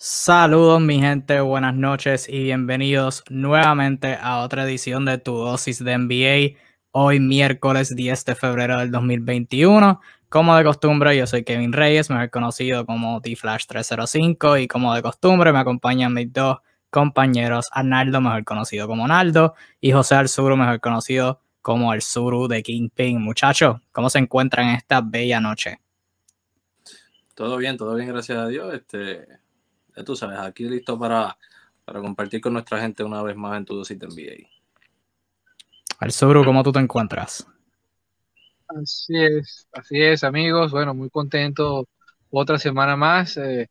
Saludos mi gente, buenas noches y bienvenidos nuevamente a otra edición de tu dosis de NBA. Hoy miércoles 10 de febrero del 2021. Como de costumbre, yo soy Kevin Reyes, mejor conocido como T-Flash305 y como de costumbre me acompañan mis dos compañeros, Arnaldo, mejor conocido como Naldo, y José Alzuru, mejor conocido como el Zuru de Kingpin. Muchachos, ¿cómo se encuentran esta bella noche? Todo bien, todo bien, gracias a Dios. Este, tú sabes, aquí listo para, para compartir con nuestra gente una vez más en tu dosis de NBA. Al ¿cómo tú te encuentras? Así es, así es, amigos. Bueno, muy contento otra semana más, eh,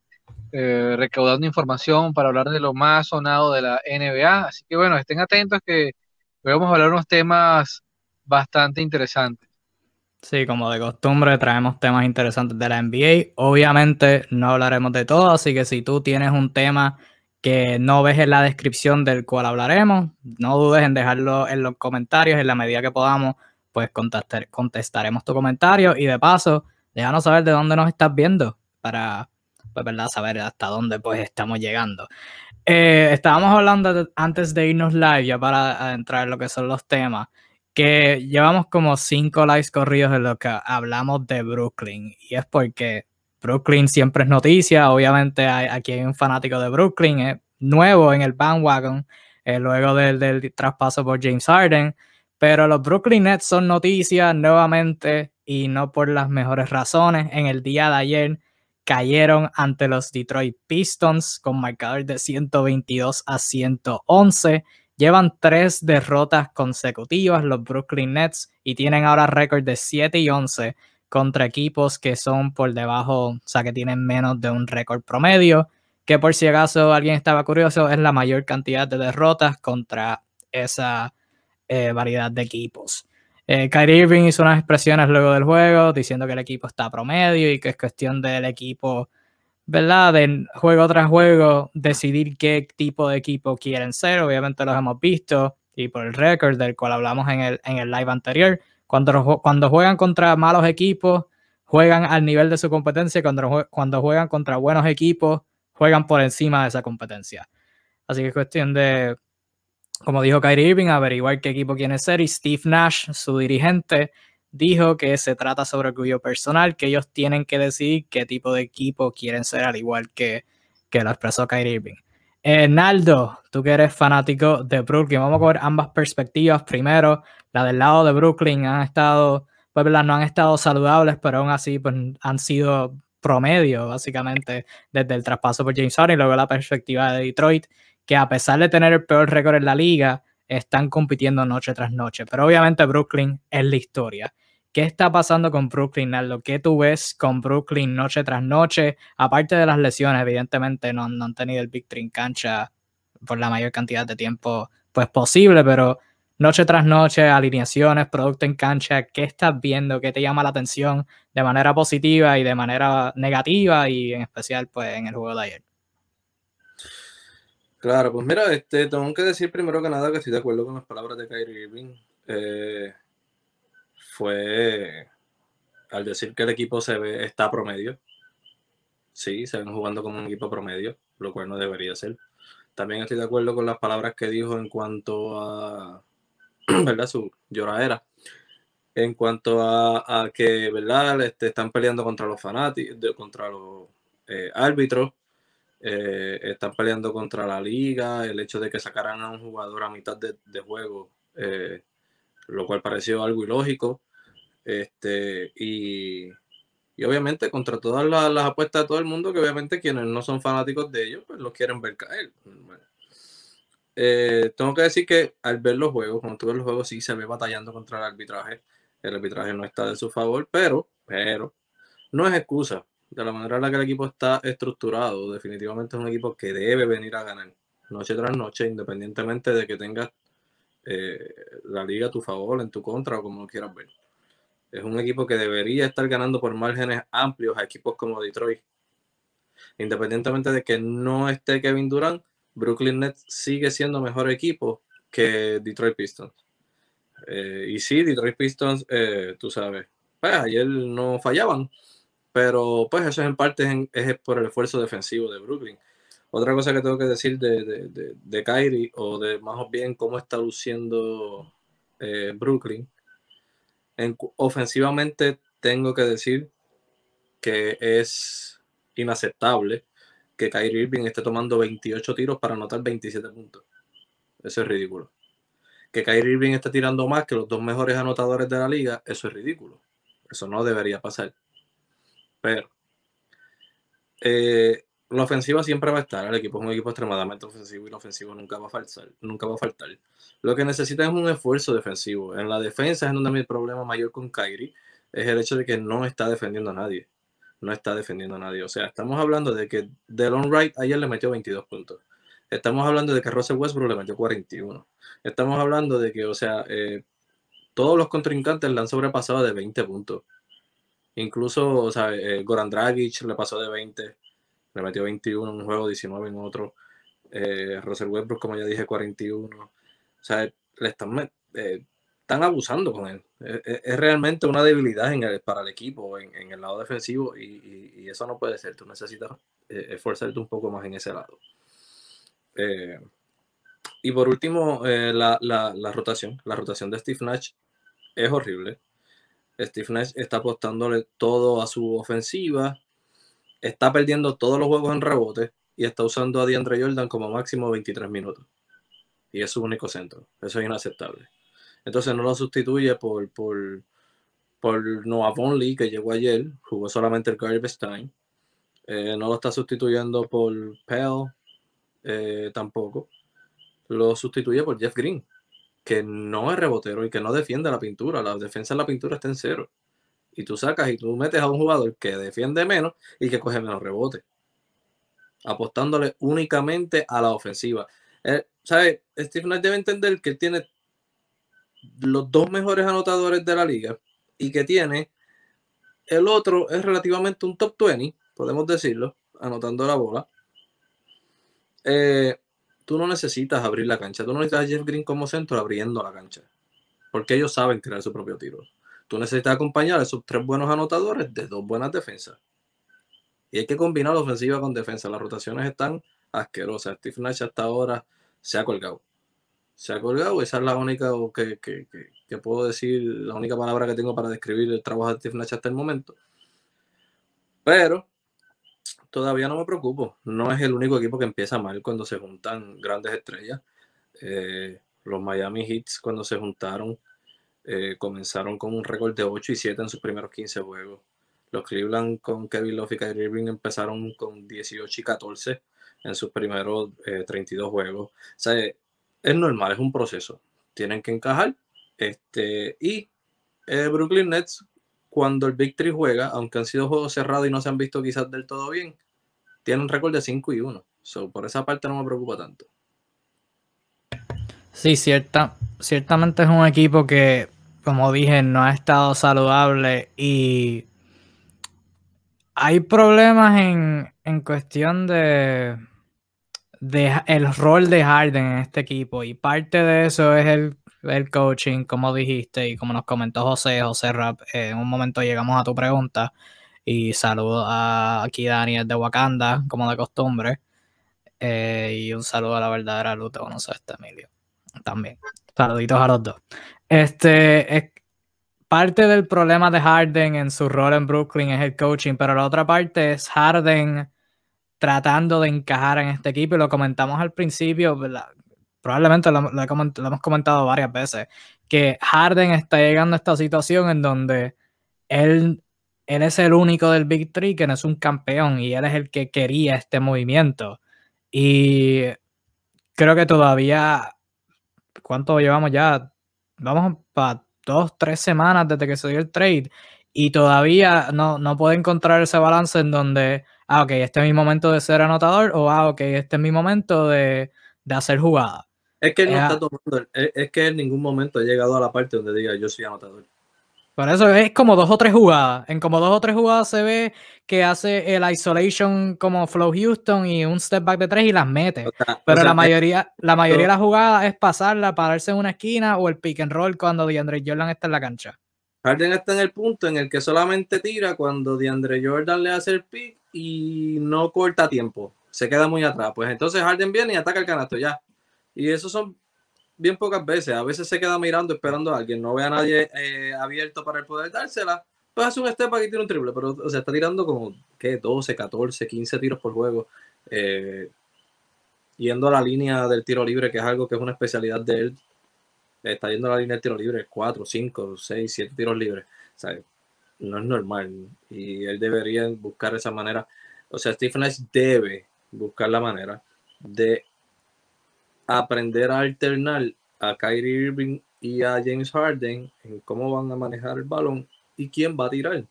eh, recaudando información para hablar de lo más sonado de la NBA. Así que bueno, estén atentos que vamos a hablar unos temas bastante interesantes. Sí, como de costumbre, traemos temas interesantes de la NBA. Obviamente no hablaremos de todo, así que si tú tienes un tema que no ves en la descripción del cual hablaremos, no dudes en dejarlo en los comentarios en la medida que podamos, pues contestaremos tu comentario y de paso, déjanos saber de dónde nos estás viendo para, pues, ¿verdad? saber hasta dónde pues estamos llegando. Eh, estábamos hablando antes de irnos live, ya para entrar en lo que son los temas que llevamos como cinco lives corridos en lo que hablamos de Brooklyn. Y es porque Brooklyn siempre es noticia. Obviamente aquí hay un fanático de Brooklyn, nuevo en el bandwagon, eh, luego del, del, traspaso por James Harden. Pero los Brooklyn Nets son noticias nuevamente y no por las mejores razones. En el día de ayer cayeron ante los Detroit Pistons con marcador de 122 a 111 Llevan tres derrotas consecutivas los Brooklyn Nets y tienen ahora récord de 7 y 11 contra equipos que son por debajo, o sea, que tienen menos de un récord promedio, que por si acaso alguien estaba curioso, es la mayor cantidad de derrotas contra esa eh, variedad de equipos. Eh, Kyrie Irving hizo unas expresiones luego del juego diciendo que el equipo está promedio y que es cuestión del equipo ¿verdad? De juego tras juego, decidir qué tipo de equipo quieren ser. Obviamente los hemos visto y por el récord del cual hablamos en el, en el live anterior. Cuando, cuando juegan contra malos equipos, juegan al nivel de su competencia. Cuando, cuando juegan contra buenos equipos, juegan por encima de esa competencia. Así que es cuestión de, como dijo Kyrie Irving, averiguar qué equipo quiere ser. Y Steve Nash, su dirigente, dijo que se trata sobre orgullo personal, que ellos tienen que decidir qué tipo de equipo quieren ser, al igual que, que lo expresó Kyrie Irving. Eh, Naldo, tú que eres fanático de Brooklyn, vamos a ver ambas perspectivas. Primero, la del lado de Brooklyn han estado, pues no han estado saludables, pero aún así pues, han sido promedio, básicamente, desde el traspaso por James Harden y luego la perspectiva de Detroit, que a pesar de tener el peor récord en la liga, están compitiendo noche tras noche. Pero obviamente Brooklyn es la historia. ¿Qué está pasando con Brooklyn, Lo ¿Qué tú ves con Brooklyn noche tras noche? Aparte de las lesiones, evidentemente no, han tenido el victory en cancha por la mayor cantidad de tiempo pues posible, pero noche tras noche, alineaciones, producto en cancha, ¿qué estás viendo? ¿Qué te llama la atención de manera positiva y de manera negativa y en especial pues en el juego de ayer? Claro, pues mira, este, tengo que decir primero que nada que estoy de acuerdo con las palabras de Kyrie Irving. Eh, fue al decir que el equipo se ve, está promedio. Sí, se ven jugando como un equipo promedio, lo cual no debería ser. También estoy de acuerdo con las palabras que dijo en cuanto a, ¿verdad? Su lloradera. En cuanto a, que, ¿verdad? Este, están peleando contra los fanáticos, contra los eh, árbitros eh, están peleando contra la liga, el hecho de que sacaran a un jugador a mitad de, juego, eh, lo cual pareció algo ilógico. Este, y, obviamente contra todas las, apuestas de todo el mundo, que obviamente quienes no son fanáticos de ellos, pues los quieren ver caer. Eh, tengo que decir que al ver los juegos, cuando tú ves los juegos, sí se ve batallando contra el arbitraje. El arbitraje no está de su favor, pero, pero, no es excusa de la manera en la que el equipo está estructurado, definitivamente es un equipo que debe venir a ganar noche tras noche, independientemente de que tengas eh, la liga a tu favor, en tu contra o como lo quieras ver. Es un equipo que debería estar ganando por márgenes amplios a equipos como Detroit. Independientemente de que no esté Kevin Durant, Brooklyn Nets sigue siendo mejor equipo que Detroit Pistons. Eh, y sí, Detroit Pistons, eh, tú sabes, pues ayer no fallaban, pero pues eso es en parte es, por el esfuerzo defensivo de Brooklyn. Otra cosa que tengo que decir de, de, de, Kyrie, o de más bien cómo está luciendo eh, Brooklyn, ofensivamente tengo que decir que es inaceptable que Kyrie Irving esté tomando 28 tiros para anotar 27 puntos. Eso es ridículo. Que Kyrie Irving esté tirando más que los dos mejores anotadores de la liga, eso es ridículo. Eso no debería pasar. Pero eh, la ofensiva siempre va a estar. El equipo es un equipo extremadamente ofensivo y la ofensiva nunca va a faltar. Nunca va a faltar. Lo que necesita es un esfuerzo defensivo. En la defensa es donde mi problema mayor con Kyrie es el hecho de que no está defendiendo a nadie. No está defendiendo a nadie. O sea, estamos hablando de que Delon Wright ayer le metió 22 puntos. Estamos hablando de que Russell Westbrook le metió 41. Estamos hablando de que, o sea, eh, todos los contrincantes le han sobrepasado de 20 puntos. Incluso, o sea, eh, Goran Dragic le pasó de 20, le metió 21 en un juego, 19 en otro. Eh, Russell Westbrook, como ya dije, 41. O sea, le están, eh, están abusando con él. Es, realmente una debilidad para el equipo, en, el lado defensivo, y, eso no puede ser. Tú necesitas esforzarte un poco más en ese lado. Eh, y por último, eh, la, rotación. La rotación de Steve Nash es horrible. Steve Nash está apostándole todo a su ofensiva, está perdiendo todos los juegos en rebote y está usando a DeAndre Jordan como máximo 23 minutos. Y es su único centro. Eso es inaceptable. Entonces no lo sustituye por, por, por Noah Vonley, que llegó ayer, jugó solamente el garbage time. Eh, no lo está sustituyendo por Pell, eh, tampoco, lo sustituye por Jeff Green, que no es rebotero y que no defiende la pintura. La defensa en la pintura está en cero. Y tú sacas y tú metes a un jugador que defiende menos y que coge menos rebote. Apostándole únicamente a la ofensiva. Eh, ¿Sabe? Steve Nash debe entender que tiene los dos mejores anotadores de la liga y que tiene el otro es relativamente un top 20, podemos decirlo, anotando la bola. Eh, tú no necesitas abrir la cancha. Tú no necesitas a Jeff Green como centro abriendo la cancha. Porque ellos saben crear su propio tiro. Tú necesitas acompañar a esos tres buenos anotadores de dos buenas defensas. Y hay que combinar la ofensiva con defensa. Las rotaciones están asquerosas. Steve Nash hasta ahora se ha colgado. Se ha colgado. Esa es la única que, que, que puedo decir, la única palabra que tengo para describir el trabajo de Steve Nash hasta el momento. Pero todavía no me preocupo. No es el único equipo que empieza mal cuando se juntan grandes estrellas. Eh, los Miami Heats cuando se juntaron eh, comenzaron con un récord de 8 y 7 en sus primeros 15 juegos. Los Cleveland con Kevin Love y Kyrie Irving empezaron con 18 y 14 en sus primeros 32 eh, juegos. O sea, es normal, es un proceso. Tienen que encajar. Este, y Brooklyn Nets cuando el Victory juega, aunque han sido juegos cerrados y no se han visto quizás del todo bien, tiene un récord de 5 y 1. por esa parte no me preocupa tanto. Sí, cierta, ciertamente es un equipo que, como dije, no ha estado saludable y hay problemas en, en cuestión de, de el rol de Harden en este equipo y parte de eso es el el coaching, como dijiste y como nos comentó José, José Rap, eh, en un momento llegamos a tu pregunta y saludo a aquí Daniel de Wakanda, como de costumbre, eh, y un saludo a la verdadera luz de conocer este Emilio también. Saluditos a los dos. Este es parte del problema de Harden en su rol en Brooklyn es el coaching, pero la otra parte es Harden tratando de encajar en este equipo y lo comentamos al principio, probablemente lo, hemos comentado varias veces, que Harden está llegando a esta situación en donde él, él es el único del Big Three que no es un campeón y él es el que quería este movimiento. Y creo que todavía, ¿cuánto llevamos ya? Vamos para dos, tres semanas desde que se dio el trade y todavía no, no puede encontrar ese balance en donde, ah, ok, este es mi momento de ser anotador o, ah, ok, este es mi momento de, de hacer jugada. Es que él no está tomando, es, que en ningún momento ha llegado a la parte donde diga yo soy anotador. Por eso es como dos o tres jugadas. En como dos o tres jugadas se ve que hace el isolation como Flow Houston y un step back de tres y las mete. Pero la mayoría, la mayoría de las jugadas es pasarla, pararse en una esquina o el pick and roll cuando DeAndre Jordan está en la cancha. Harden está en el punto en el que solamente tira cuando DeAndre Jordan le hace el pick y no corta tiempo se queda muy atrás. Pues entonces Harden viene y ataca el canasto ya. Y eso son bien pocas veces. A veces se queda mirando, esperando a alguien, no ve a nadie eh, abierto para el poder dársela. Pues hace un step aquí y tiene un triple, pero o sea, está tirando como ¿qué? 12, 14, 15 tiros por juego. Eh, yendo a la línea del tiro libre, que es algo que es una especialidad de él. Está yendo a la línea del tiro libre 4, 5, 6, 7 tiros libres. O sea, no es normal. Y él debería buscar esa manera. O sea, Stephen Nash debe buscar la manera de aprender a alternar a Kyrie Irving y a James Harden en cómo van a manejar el balón y quién va a tirar.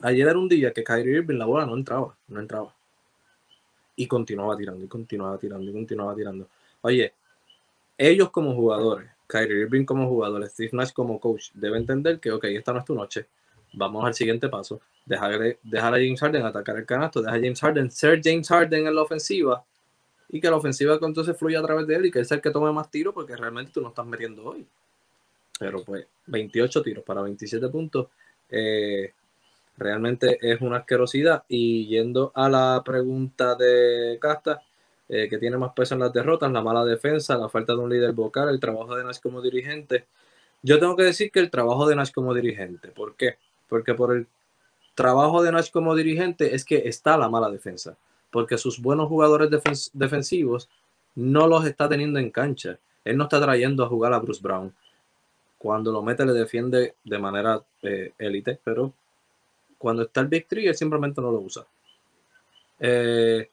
Ayer era un día que Kyrie Irving la bola no entraba, no entraba. Y continuaba tirando, y continuaba tirando, y continuaba tirando. Oye, ellos como jugadores, Kyrie Irving como jugador, Steve Nash como coach, debe entender que, ok, esta no es tu noche, vamos al siguiente paso. Dejar, dejar a James Harden atacar el canasto, dejar a James Harden ser James Harden en la ofensiva y que la ofensiva entonces fluya a través de él y que él sea el que tome más tiros porque realmente tú no estás metiendo hoy. Pero pues 28 tiros para 27 puntos eh, realmente es una asquerosidad. Y yendo a la pregunta de Casta, eh, que tiene más peso en las derrotas, la mala defensa, la falta de un líder vocal, el trabajo de Nash como dirigente. Yo tengo que decir que el trabajo de Nash como dirigente, ¿por qué? Porque por el trabajo de Nash como dirigente es que está la mala defensa, porque sus buenos jugadores defensivos no los está teniendo en cancha. Él no está trayendo a jugar a Bruce Brown. Cuando lo mete le defiende de manera eh, élite, pero cuando está el Big Tree él simplemente no lo usa. Eh,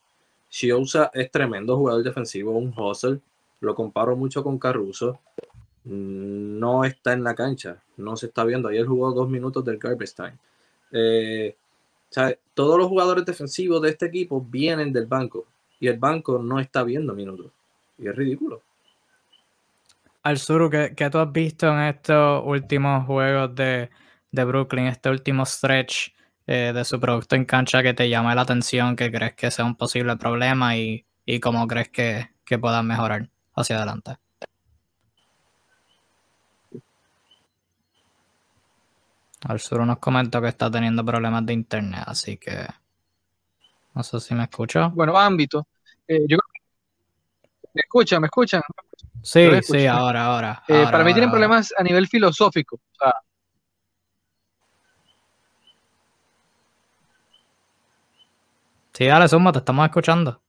usa es tremendo jugador defensivo, un hustle. Lo comparo mucho con Caruso. No está en la cancha, no se está viendo. Ayer jugó dos minutos del garbage. Eh, todos los jugadores defensivos de este equipo vienen del banco y el banco no está viendo minutos. Y es ridículo. Al ¿qué, ¿qué, tú has visto en estos últimos juegos de, de Brooklyn, este último stretch eh, de su producto en cancha que te llame la atención, que crees que sea un posible problema y, y cómo crees que, que puedan mejorar hacia adelante? Al sur nos comentó que está teniendo problemas de internet, así que no sé si me escucho. Bueno, ámbito. Eh, yo... ¿Me escuchan? ¿Me escuchan? Sí, sí, ahora, ahora. Eh, para mí tienen problemas a nivel filosófico. Sí, dale, Zumba, te estamos escuchando.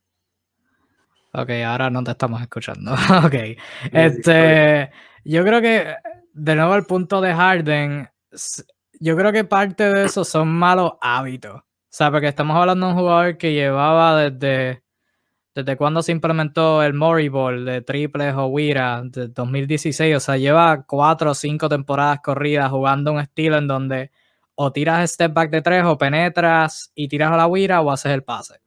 Ok, ahora no te estamos escuchando. ok. Este, yo creo que, de nuevo, el punto de Harden yo creo que parte de eso son malos hábitos. O sea, porque estamos hablando de un jugador que llevaba desde, desde cuando se implementó el Mori Ball de triples o Wira, de 2016. O sea, lleva cuatro o cinco temporadas corridas jugando un estilo en donde o tiras step back de tres o penetras y tiras a la Wira o haces el pase.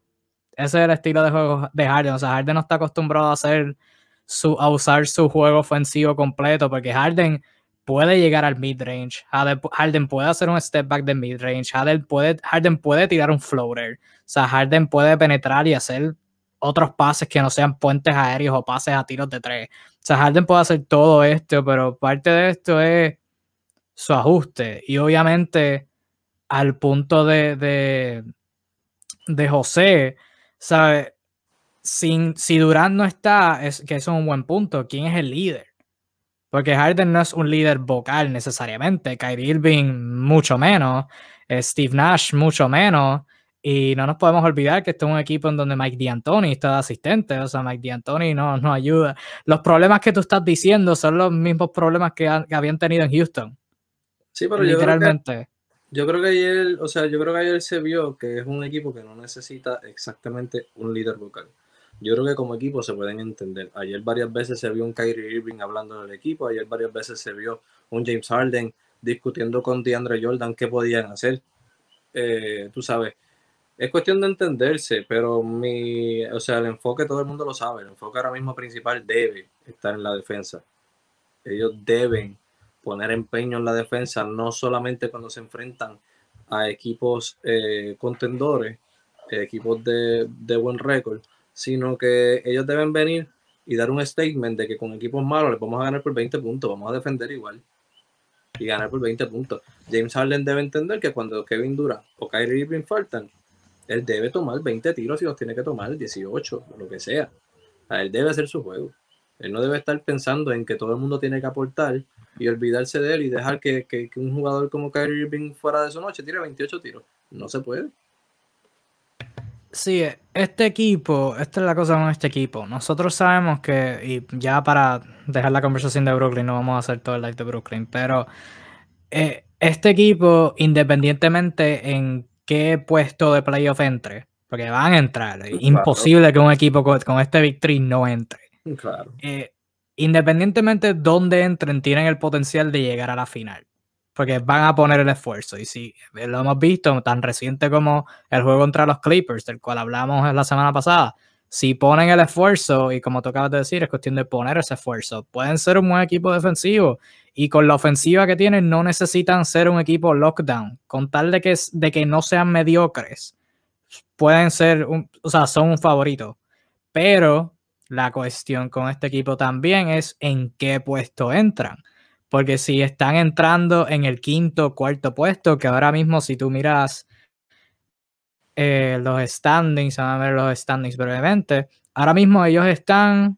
Ese es el estilo de juego de Harden. O sea, Harden no está acostumbrado a hacer su, a usar su juego ofensivo completo porque Harden puede llegar al mid-range. Harden puede hacer un step back de mid-range. Harden puede, Harden puede tirar un floater. O sea, Harden puede penetrar y hacer otros pases que no sean puentes aéreos o pases a tiros de tres. O sea, Harden puede hacer todo esto, pero parte de esto es su ajuste. Y obviamente, al punto de, de, de José, ¿sabe? Sin, si Durán no está, es que eso es un buen punto. ¿Quién es el líder? Porque Harden no es un líder vocal necesariamente, Kyrie Irving mucho menos, eh, Steve Nash mucho menos, y no nos podemos olvidar que este es un equipo en donde Mike D'Antoni está de asistente, o sea, Mike D'Antoni no nos ayuda. Los problemas que tú estás diciendo son los mismos problemas que, habían tenido en Houston. Sí, pero literalmente. Yo creo, que, ayer, o sea, yo creo que ayer se vio que es un equipo que no necesita exactamente un líder vocal yo creo que como equipo se pueden entender. Ayer varias veces se vio un Kyrie Irving hablando del equipo, ayer varias veces se vio un James Harden discutiendo con DeAndre Jordan qué podían hacer. Eh, tú sabes, es cuestión de entenderse, pero mi, o sea, el enfoque todo el mundo lo sabe, el enfoque ahora mismo principal debe estar en la defensa. Ellos deben poner empeño en la defensa, no solamente cuando se enfrentan a equipos eh, contendores, equipos de, de buen récord, sino que ellos deben venir y dar un statement de que con equipos malos les vamos a ganar por 20 puntos, vamos a defender igual y ganar por 20 puntos. James Harden debe entender que cuando Kevin Durant o Kyrie Irving faltan, Él debe tomar 20 tiros y los tiene que tomar 18, lo que sea. él debe hacer su juego. Él no debe estar pensando en que todo el mundo tiene que aportar y olvidarse de él y dejar que, que un jugador como Kyrie Irving fuera de su noche tire 28 tiros. No se puede. Sí, este equipo, esta es la cosa con este equipo. Nosotros sabemos que, y ya para dejar la conversación de Brooklyn, no vamos a hacer todo el live de Brooklyn, pero eh, este equipo, independientemente en qué puesto de playoff entre, porque van a entrar, es imposible que un equipo con, este victory no entre. Claro. Eh, independientemente de dónde entren, tienen el potencial de llegar a la final porque van a poner el esfuerzo. Y si lo hemos visto tan reciente como el juego contra los Clippers, del cual hablamos la semana pasada, si ponen el esfuerzo, y como tú acabas de decir, es cuestión de poner ese esfuerzo, pueden ser un buen equipo defensivo. Y con la ofensiva que tienen, no necesitan ser un equipo lockdown. Con tal de que, de que no sean mediocres, pueden ser, un, o sea, son un favorito. Pero la cuestión con este equipo también es en qué puesto entran porque si están entrando en el quinto, cuarto puesto, que ahora mismo si tú miras eh, los standings, vamos a ver los standings brevemente, ahora mismo ellos están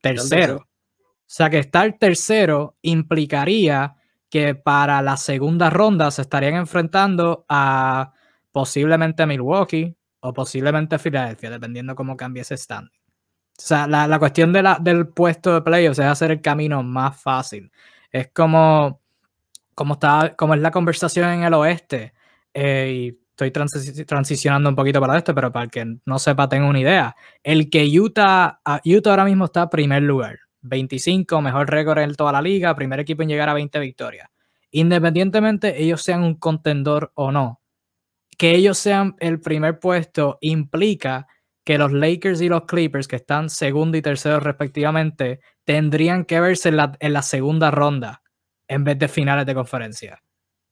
tercero. O sea que estar tercero implicaría que para la segunda ronda se estarían enfrentando a posiblemente Milwaukee o posiblemente Filadelfia, dependiendo cómo cambie ese standing. O sea, la, cuestión de la, del puesto de playoffs es hacer el camino más fácil. Es como, como, está, como es la conversación en el oeste. Eh, y estoy transicionando un poquito para esto, pero para el que no sepa, tengo una idea. El que Utah, ah, Utah ahora mismo está en primer lugar. 25, mejor récord en toda la liga, primer equipo en llegar a 20 victorias. Independientemente ellos sean un contendor o no, que ellos sean el primer puesto implica que los Lakers y los Clippers, que están segundo y tercero respectivamente, tendrían que verse en la, segunda ronda en vez de finales de conferencia.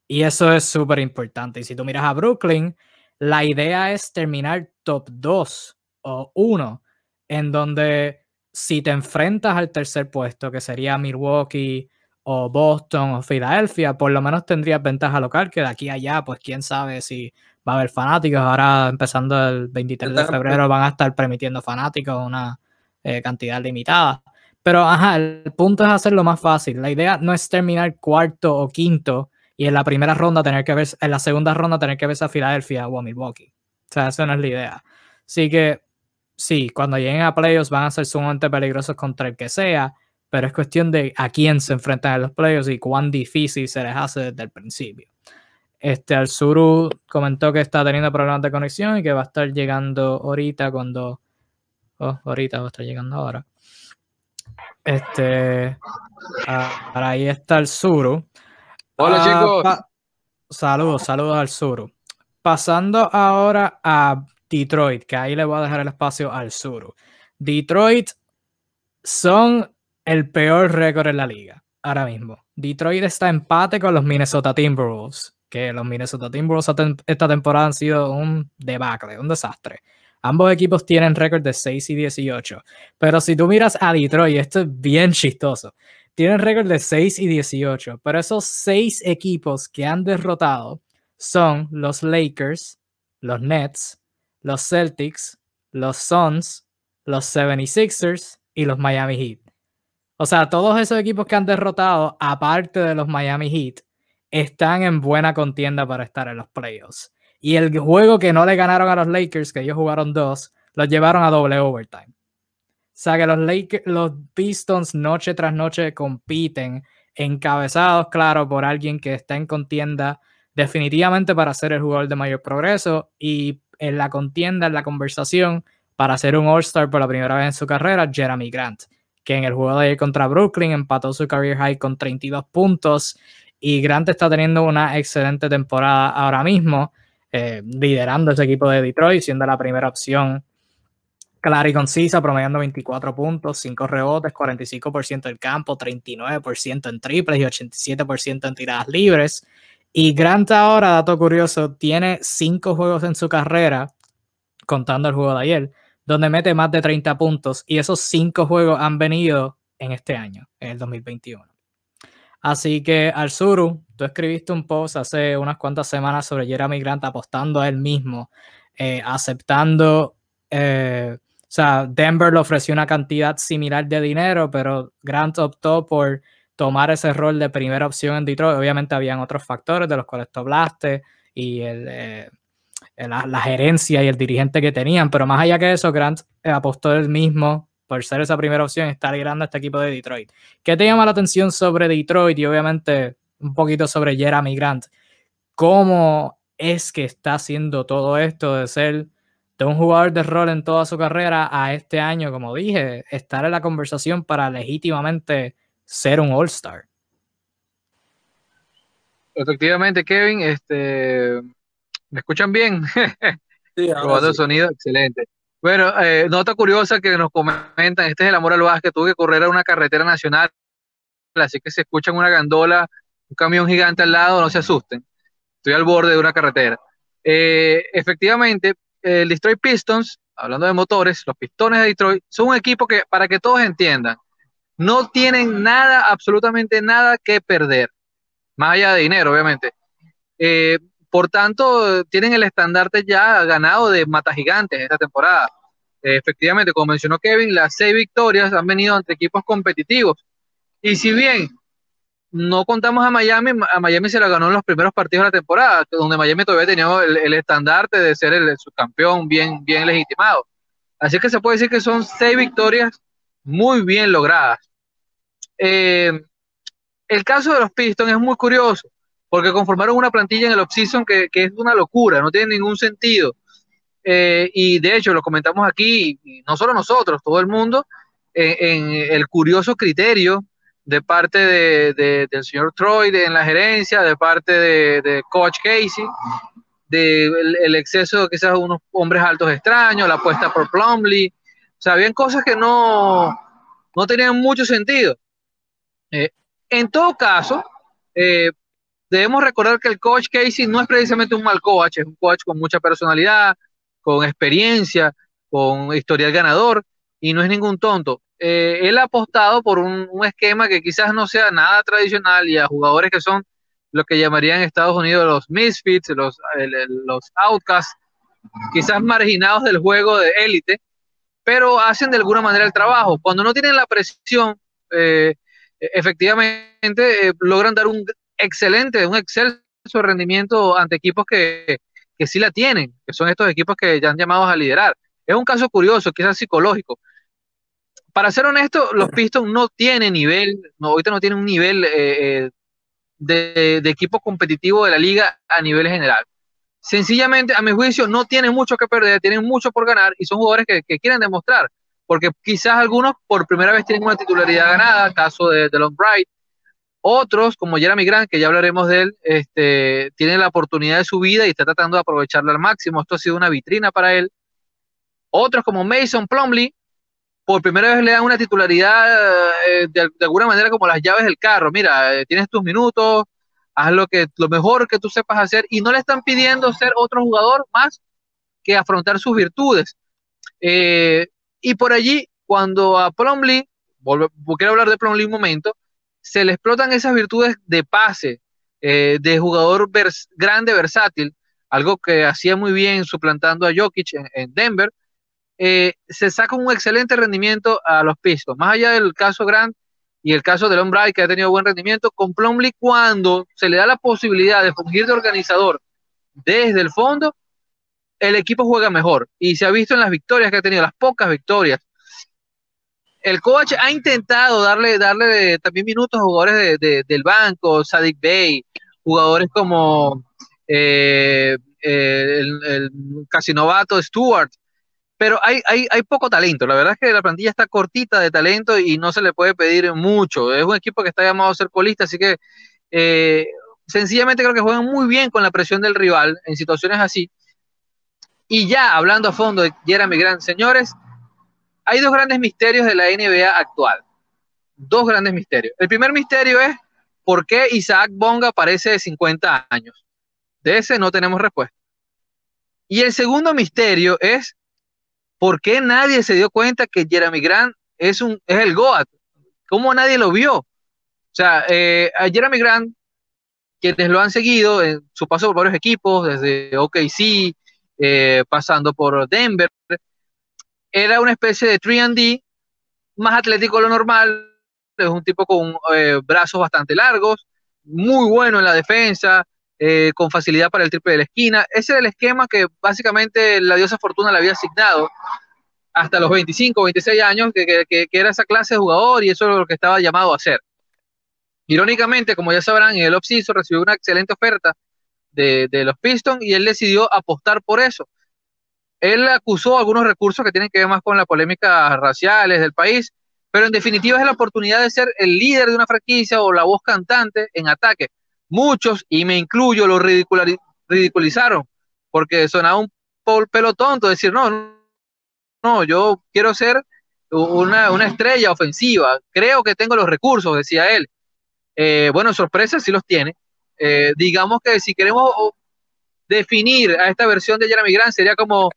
Y eso es súper importante. Y si tú miras a Brooklyn, la idea es terminar top 2 o 1, en donde si te enfrentas al tercer puesto, que sería Milwaukee o Boston o Filadelfia, por lo menos tendrías ventaja local, que de aquí a allá, pues quién sabe si va a haber fanáticos. Ahora, empezando el 23 de febrero, van a estar permitiendo fanáticos una eh, cantidad limitada. Pero, ajá, el punto es hacerlo más fácil. La idea no es terminar cuarto o quinto y en la primera ronda tener que ver, en la segunda ronda tener que ver a Filadelfia o a Milwaukee. O sea, esa no es la idea. Así que, sí, cuando lleguen a playoffs van a ser sumamente peligrosos contra el que sea, pero es cuestión de a quién se enfrentan en los playoffs y cuán difícil se les hace desde el principio. Este, Alzuru comentó que está teniendo problemas de conexión y que va a estar llegando ahorita cuando. Oh, ahorita va a estar llegando ahora. Este. Ah, ahí está el Suru. Hola, ah, chicos. Saludos, saludos al Suru. Pasando ahora a Detroit, que ahí le voy a dejar el espacio al Suru. Detroit son el peor récord en la liga ahora mismo. Detroit está empate con los Minnesota Timberwolves que los Minnesota Timberwolves esta temporada han sido un debacle, un desastre. Ambos equipos tienen récord de 6 y 18. Pero si tú miras a Detroit, esto es bien chistoso. Tienen récord de 6 y 18. Pero esos seis equipos que han derrotado son los Lakers, los Nets, los Celtics, los Suns, los 76ers y los Miami Heat. O sea, todos esos equipos que han derrotado, aparte de los Miami Heat, están en buena contienda para estar en los playoffs. Y el juego que no le ganaron a los Lakers, que ellos jugaron dos, los llevaron a doble overtime. O sea que los, Lakers, los Pistons noche tras noche compiten, encabezados, claro, por alguien que está en contienda definitivamente para ser el jugador de mayor progreso y en la contienda, en la conversación, para ser un All-Star por la primera vez en su carrera, Jeremy Grant, que en el juego de ayer contra Brooklyn empató su career high con 32 puntos y Grant está teniendo una excelente temporada ahora mismo, eh, liderando ese equipo de Detroit, siendo la primera opción clara y concisa, promediando 24 puntos, 5 rebotes, 45% del campo, 39% en triples y 87% en tiradas libres. Y Grant ahora, dato curioso, tiene 5 juegos en su carrera, contando el juego de ayer, donde mete más de 30 puntos y esos 5 juegos han venido en este año, en el 2021. Así que Alzuru, tú escribiste un post hace unas cuantas semanas sobre Jeremy Grant apostando a él mismo eh, aceptando, eh, o sea, Denver le ofreció una cantidad similar de dinero, pero Grant optó por tomar ese rol de primera opción en Detroit. Obviamente habían otros factores de los cuales tú hablaste y el, la, gerencia y el dirigente que tenían, pero más allá que eso, Grant apostó él mismo por ser esa primera opción estar liderando a este equipo de Detroit. ¿Qué te llama la atención sobre Detroit y obviamente un poquito sobre Jeremy Grant? ¿Cómo es que está haciendo todo esto de ser de un jugador de rol en toda su carrera a este año, como dije, estar en la conversación para legítimamente ser un All-Star? Efectivamente, Kevin, este, ¿me escuchan bien? Sí, Probando el sonido, excelente. Bueno, eh, nota curiosa que nos comentan, este es el amor al básquet, tuve que correr a una carretera nacional, así que se escuchan una gandola, un camión gigante al lado, no se asusten, estoy al borde de una carretera. Eh, efectivamente, el Detroit Pistons, hablando de motores, los pistones de Detroit, son un equipo que, para que todos entiendan, no tienen nada, absolutamente nada que perder, más allá de dinero, obviamente. Eh, por tanto, tienen el estandarte ya ganado de mata gigantes esta temporada. efectivamente, como mencionó Kevin, las seis victorias han venido ante equipos competitivos. Y si bien no contamos a Miami, a Miami se la ganó en los primeros partidos de la temporada, donde Miami todavía tenía el, estandarte de ser el, subcampeón bien, bien legitimado. Así que se puede decir que son seis victorias muy bien logradas. Eh, el caso de los Pistons es muy curioso porque conformaron una plantilla en el offseason que, que es una locura, no tiene ningún sentido. Eh, y de hecho, lo comentamos aquí, no solo nosotros, todo el mundo, en, el curioso criterio de parte de, del señor Troy en la gerencia, de parte de, Coach Casey, del el exceso de quizás unos hombres altos extraños, la apuesta por Plumley. O sea, habían cosas que no, no tenían mucho sentido. Eh, en todo caso, eh, debemos recordar que el coach Casey no es precisamente un mal coach, es un coach con mucha personalidad, con experiencia, con historial ganador y no es ningún tonto. Eh, él ha apostado por un, esquema que quizás no sea nada tradicional y a jugadores que son lo que llamarían en Estados Unidos los misfits, los, los outcasts, quizás marginados del juego de élite, pero hacen de alguna manera el trabajo. Cuando no tienen la presión, eh, efectivamente eh, logran dar un excelente, un excelso rendimiento ante equipos que, que sí la tienen, que son estos equipos que ya han llamado a liderar. Es un caso curioso, quizás psicológico. Para ser honesto, los Pistons no tienen nivel, no, ahorita no tienen un nivel eh, eh, de, equipo competitivo de la liga a nivel general. Sencillamente, a mi juicio, no tienen mucho que perder, tienen mucho por ganar y son jugadores que, quieren demostrar, porque quizás algunos por primera vez tienen una titularidad ganada, caso de, de Long Bright, otros, como Jeremy Grant, que ya hablaremos de él, este, tiene la oportunidad de su vida y está tratando de aprovecharla al máximo. Esto ha sido una vitrina para él. Otros, como Mason Plumley, por primera vez le dan una titularidad eh, de, alguna manera como las llaves del carro. Mira, eh, tienes tus minutos, haz lo, que, lo mejor que tú sepas hacer y no le están pidiendo ser otro jugador más que afrontar sus virtudes. Eh, y por allí, cuando a Plumley, quiero hablar de Plumley un momento, se le explotan esas virtudes de pase, eh, de jugador grande, versátil, algo que hacía muy bien suplantando a Jokic en, Denver, eh, se saca un excelente rendimiento a los Pistons. Más allá del caso Grant y el caso de Lombray, que ha tenido buen rendimiento, con Plumlee cuando se le da la posibilidad de fungir de organizador desde el fondo, el equipo juega mejor. Y se ha visto en las victorias que ha tenido, las pocas victorias el coach ha intentado darle, darle también minutos a jugadores del banco, Sadik Bey, jugadores como eh, el, el, casi novato Stewart, pero hay, hay, hay, poco talento. La verdad es que la plantilla está cortita de talento y no se le puede pedir mucho. Es un equipo que está llamado a ser colista, así que eh, sencillamente creo que juegan muy bien con la presión del rival en situaciones así. Y ya hablando a fondo de Jeremy Grant, señores, hay dos grandes misterios de la NBA actual. Dos grandes misterios. El primer misterio es por qué Isaac Bonga parece de 50 años. De ese no tenemos respuesta. Y el segundo misterio es por qué nadie se dio cuenta que Jeremy Grant es, un, es el GOAT. ¿Cómo nadie lo vio? O sea, eh, a Jeremy Grant, quienes lo han seguido en su paso por varios equipos, desde OKC, eh, pasando por Denver. Era una especie de 3D, más atlético de lo normal, es un tipo con eh, brazos bastante largos, muy bueno en la defensa, eh, con facilidad para el triple de la esquina. Ese era el esquema que básicamente la diosa Fortuna le había asignado hasta los 25, 26 años, que, era esa clase de jugador y eso es lo que estaba llamado a hacer. Irónicamente, como ya sabrán, el offseason recibió una excelente oferta de, de, los Pistons y él decidió apostar por eso. Él acusó algunos recursos que tienen que ver más con las polémicas raciales del país, pero en definitiva es la oportunidad de ser el líder de una franquicia o la voz cantante en ataque. Muchos, y me incluyo, lo ridiculizaron porque sonaba un pelo tonto decir, no, no, yo quiero ser una, estrella ofensiva, creo que tengo los recursos, decía él. Eh, bueno, sorpresas sí los tiene. Eh, digamos que si queremos definir a esta versión de Jeremy Grant, sería como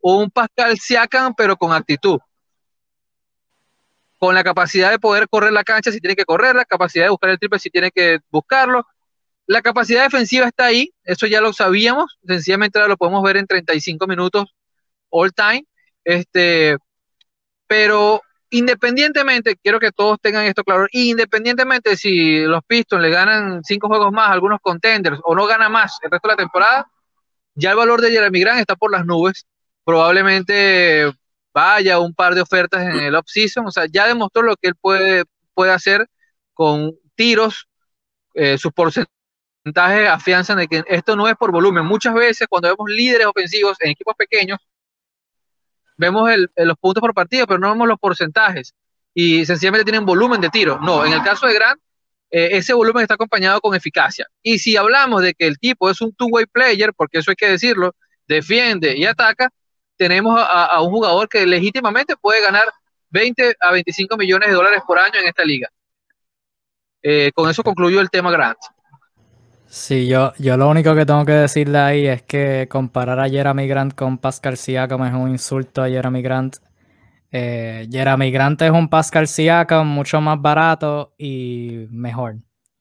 un Pascal Siakam, pero con actitud. Con la capacidad de poder correr la cancha si tiene que correr, la capacidad de buscar el triple si tiene que buscarlo. La capacidad defensiva está ahí, eso ya lo sabíamos, sencillamente lo podemos ver en 35 minutos all time. Este, pero independientemente, quiero que todos tengan esto claro, independientemente si los Pistons le ganan cinco juegos más algunos contenders o no gana más el resto de la temporada, ya el valor de Jeremy Grant está por las nubes. Probablemente vaya un par de ofertas en el off-season, o sea, ya demostró lo que él puede, puede hacer con tiros, eh, sus porcentajes afianzan de que esto no es por volumen. Muchas veces cuando vemos líderes ofensivos en equipos pequeños, vemos los puntos por partido, pero no vemos los porcentajes y sencillamente tienen volumen de tiro. No, en el caso de Grant, eh, ese volumen está acompañado con eficacia. Y si hablamos de que el tipo es un two-way player, porque eso hay que decirlo, defiende y ataca, tenemos a, un jugador que legítimamente puede ganar 20 a 25 millones de dólares por año en esta liga. Eh, con eso concluyo el tema Grant. Sí, yo, yo lo único que tengo que decirle ahí es que comparar a Jeremy Grant con Pascal Siakam es un insulto a Jeremy Grant. Eh, Jeremy Grant es un Pascal Siakam mucho más barato y mejor.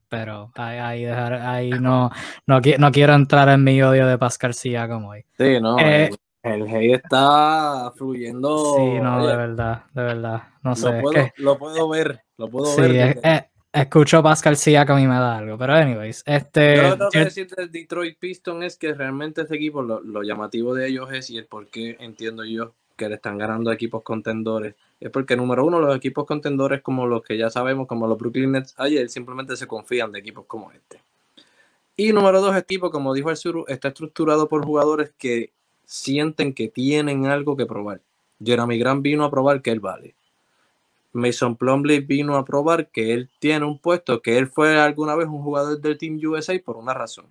Pero ahí, ahí, no, no, quiero entrar en mi odio de Pascal Siakam hoy. Sí, no. Eh, el, hate está fluyendo. Sí, no, de verdad, de verdad. No sé. Lo puedo, lo puedo ver, lo puedo ver. Escucho Pascal Siakam y me da algo, pero anyways, este... Yo lo que tengo que decir del Detroit Pistons es que realmente este equipo, lo, llamativo de ellos es, y el por qué entiendo yo que le están ganando equipos contendores, es porque número uno, los equipos contendores como los que ya sabemos, como los Brooklyn Nets ayer, simplemente se confían de equipos como este. Y número dos, el equipo, como dijo el Sur, está estructurado por jugadores que sienten que tienen algo que probar. Jeremy Grant vino a probar que él vale. Mason Plumlee vino a probar que él tiene un puesto, que él fue alguna vez un jugador del Team USA por una razón.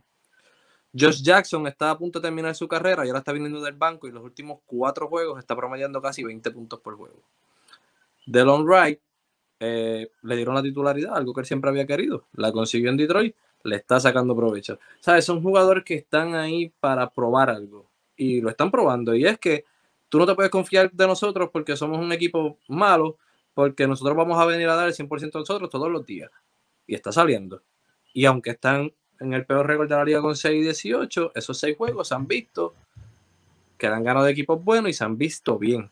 Josh Jackson está a punto de terminar su carrera y ahora está viniendo del banco y los últimos cuatro juegos está promediando casi 20 puntos por juego. Delon Wright eh, le dieron la titularidad, algo que él siempre había querido. La consiguió en Detroit, le está sacando provecho. ¿Sabes? Son jugadores que están ahí para probar algo y lo están probando. Y es que tú no te puedes confiar de nosotros porque somos un equipo malo porque nosotros vamos a venir a dar el 100% a nosotros todos los días. Y está saliendo. Y aunque están en el peor récord de la liga con 6 y 18, esos 6 juegos se han visto que han ganado de equipos buenos y se han visto bien.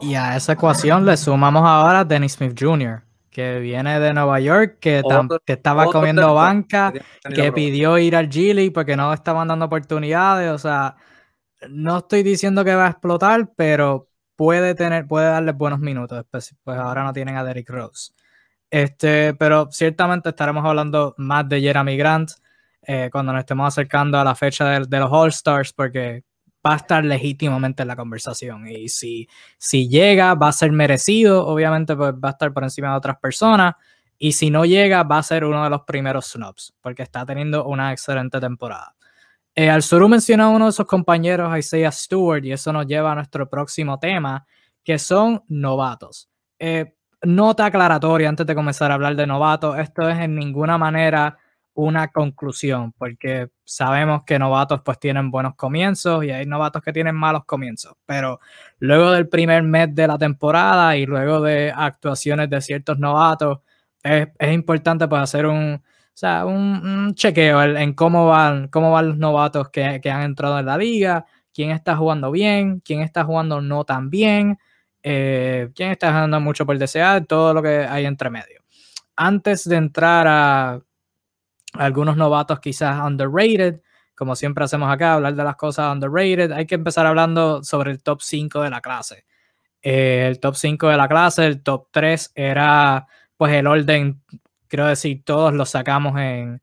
Y a esa ecuación le sumamos ahora a Dennis Smith Jr., que viene de Nueva York, que, estaba comiendo banca, que pidió ir al Gili porque no estaban dando oportunidades. O sea, no estoy diciendo que va a explotar, pero puede tener, puede darle buenos minutos, pues, pues ahora no tienen a Derrick Rose. Este, pero ciertamente estaremos hablando más de Jeremy Grant eh, cuando nos estemos acercando a la fecha de, los All Stars, porque va a estar legítimamente en la conversación. Y si, si llega, va a ser merecido, obviamente, pues va a estar por encima de otras personas. Y si no llega, va a ser uno de los primeros snubs, porque está teniendo una excelente temporada. Eh, al Suru mencionó a uno de sus compañeros, Isaiah Stewart, y eso nos lleva a nuestro próximo tema, que son novatos. Eh, nota aclaratoria antes de comenzar a hablar de novatos, esto es en ninguna manera una conclusión, porque sabemos que novatos pues tienen buenos comienzos y hay novatos que tienen malos comienzos, pero luego del primer mes de la temporada y luego de actuaciones de ciertos novatos, es, importante pues hacer un, O sea, un, chequeo en, cómo van, cómo van los novatos que, han entrado en la liga, quién está jugando bien, quién está jugando no tan bien, eh, quién está jugando mucho por desear, todo lo que hay entre medio. Antes de entrar a algunos novatos quizás underrated, como siempre hacemos acá, hablar de las cosas underrated, hay que empezar hablando sobre el top 5 de la clase. Eh, el top 5 de la clase, el top 3 era pues el orden, quiero decir, todos los sacamos en,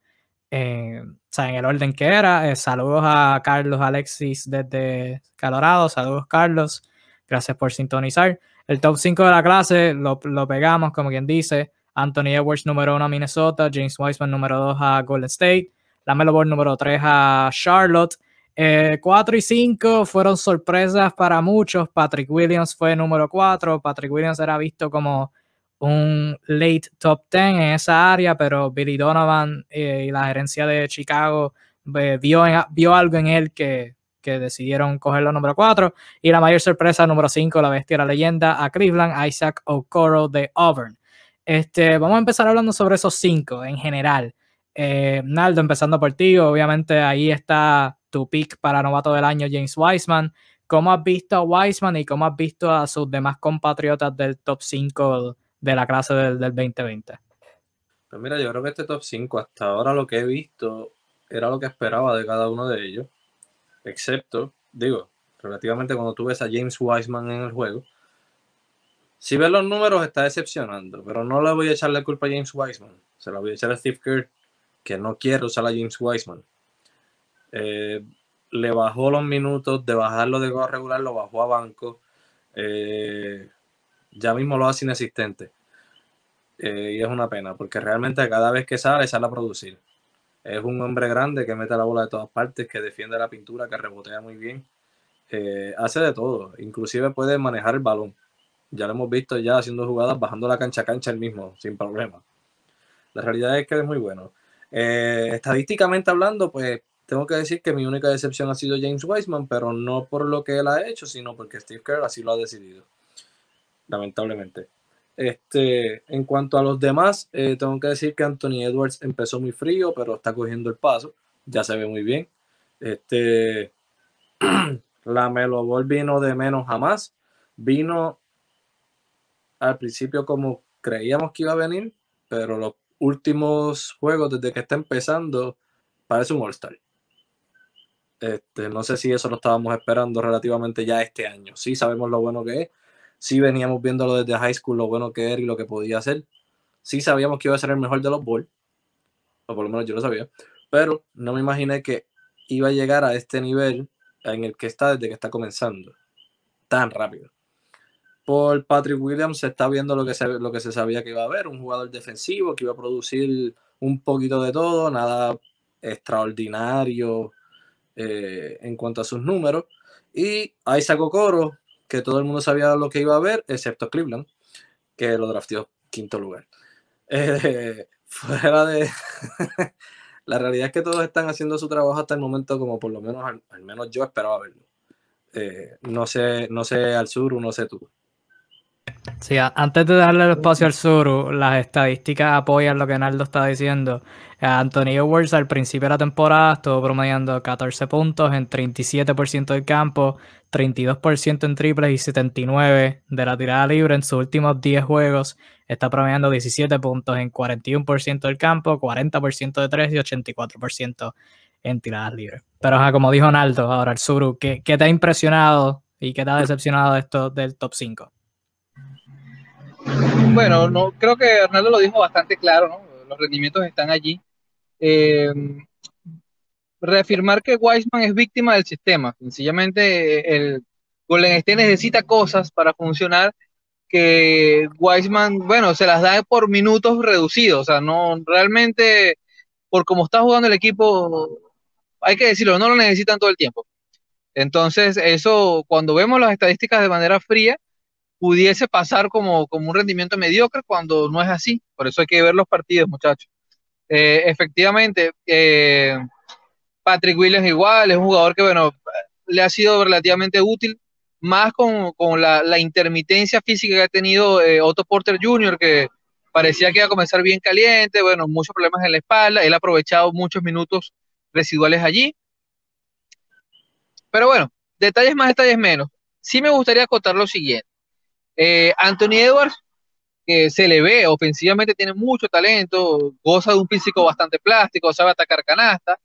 en el orden que era. Eh, saludos a Carlos Alexis desde Colorado, saludos Carlos, gracias por sintonizar. El top 5 de la clase lo, lo pegamos, como quien dice. Anthony Edwards número 1 a Minnesota, James Wiseman número 2 a Golden State, la Melo número 3 a Charlotte. 4 eh, y 5 fueron sorpresas para muchos. Patrick Williams fue número 4. Patrick Williams era visto como un late top 10 en esa área, pero Billy Donovan eh, y la gerencia de Chicago eh, vio, vio algo en él que, que decidieron cogerlo número 4. Y la mayor sorpresa, número 5, la bestia la leyenda, a Cleveland, Isaac Okoro de Auburn. Este, vamos a empezar hablando sobre esos cinco en general. Eh, Naldo, empezando por ti, obviamente ahí está tu pick para novato del año, James Wiseman. ¿Cómo has visto a Wiseman y cómo has visto a sus demás compatriotas del top 5 de la clase del, 2020? Pues mira, yo creo que este top 5 hasta ahora lo que he visto era lo que esperaba de cada uno de ellos, excepto, digo, relativamente cuando tú ves a James Wiseman en el juego, si ves los números está decepcionando, pero no le voy a echar la culpa a James Wiseman. Se la voy a echar a Steve Kerr, que no quiere usar a James Wiseman. Eh, le bajó los minutos de bajarlo de juego regular, lo bajó a banco. Eh, ya mismo lo hace inexistente. Eh, y es una pena, porque realmente cada vez que sale, sale a producir. Es un hombre grande que mete la bola de todas partes, que defiende la pintura, que rebotea muy bien. hace de todo, inclusive puede manejar el balón. Ya lo hemos visto ya haciendo jugadas, bajando la cancha a cancha el mismo, sin problema. La realidad es que es muy bueno. Eh, estadísticamente hablando, pues tengo que decir que mi única decepción ha sido James Wiseman, pero no por lo que él ha hecho, sino porque Steve Kerr así lo ha decidido. Lamentablemente. Este, en cuanto a los demás, eh, tengo que decir que Anthony Edwards empezó muy frío, pero está cogiendo el paso. Ya se ve muy bien. Este, la Melo vino de menos a más. Vino al principio como creíamos que iba a venir, pero los últimos juegos desde que está empezando parece un All-Star. Este, no sé si eso lo estábamos esperando relativamente ya este año. Sí sabemos lo bueno que es. Sí veníamos viéndolo desde high school, lo bueno que era y lo que podía hacer. Sí sabíamos que iba a ser el mejor de los Bulls. O por lo menos yo lo sabía. Pero no me imaginé que iba a llegar a este nivel en el que está desde que está comenzando. Tan rápido por Patrick Williams se está viendo lo que se, lo que se sabía que iba a haber, un jugador defensivo que iba a producir un poquito de todo, nada extraordinario eh, en cuanto a sus números. Y Isaac Okoro, que todo el mundo sabía lo que iba a ver, excepto Cleveland, que lo drafteó quinto lugar. Eh, fuera de... la realidad es que todos están haciendo su trabajo hasta el momento como por lo menos, al, menos yo esperaba verlo. Eh, no sé, no sé al sur, no sé tú. Sí, antes de darle el espacio al sur, las estadísticas apoyan lo que Naldo está diciendo. Anthony Edwards al principio de la temporada estuvo promediando 14 puntos en 37% del campo, 32% en triples y 79% de la tirada libre. En sus últimos 10 juegos está promediando 17 puntos en 41% del campo, 40% de 3 y 84% en tiradas libres. Pero como dijo Naldo, ahora el Suru, ¿qué, ¿qué, te ha impresionado y qué te ha decepcionado de esto del top 5? Bueno, no, creo que Hernando lo dijo bastante claro, ¿no? Los rendimientos están allí. Eh, reafirmar que Weisman es víctima del sistema. Sencillamente el Golden State necesita cosas para funcionar que Weisman, bueno, se las da por minutos reducidos. O sea, no realmente, por cómo está jugando el equipo, hay que decirlo, no lo necesitan todo el tiempo. Entonces, eso, cuando vemos las estadísticas de manera fría, pudiese pasar como, como un rendimiento mediocre cuando no es así. Por eso hay que ver los partidos, muchachos. Eh, efectivamente, eh, Patrick Williams igual, es un jugador que, bueno, le ha sido relativamente útil, más con, con la, intermitencia física que ha tenido eh, Otto Porter Jr., que parecía que iba a comenzar bien caliente, bueno, muchos problemas en la espalda, él ha aprovechado muchos minutos residuales allí. Pero bueno, detalles más, detalles menos. Sí me gustaría acotar lo siguiente. Eh, Anthony Edwards, que se le ve ofensivamente, tiene mucho talento, goza de un físico bastante plástico, sabe atacar canasta,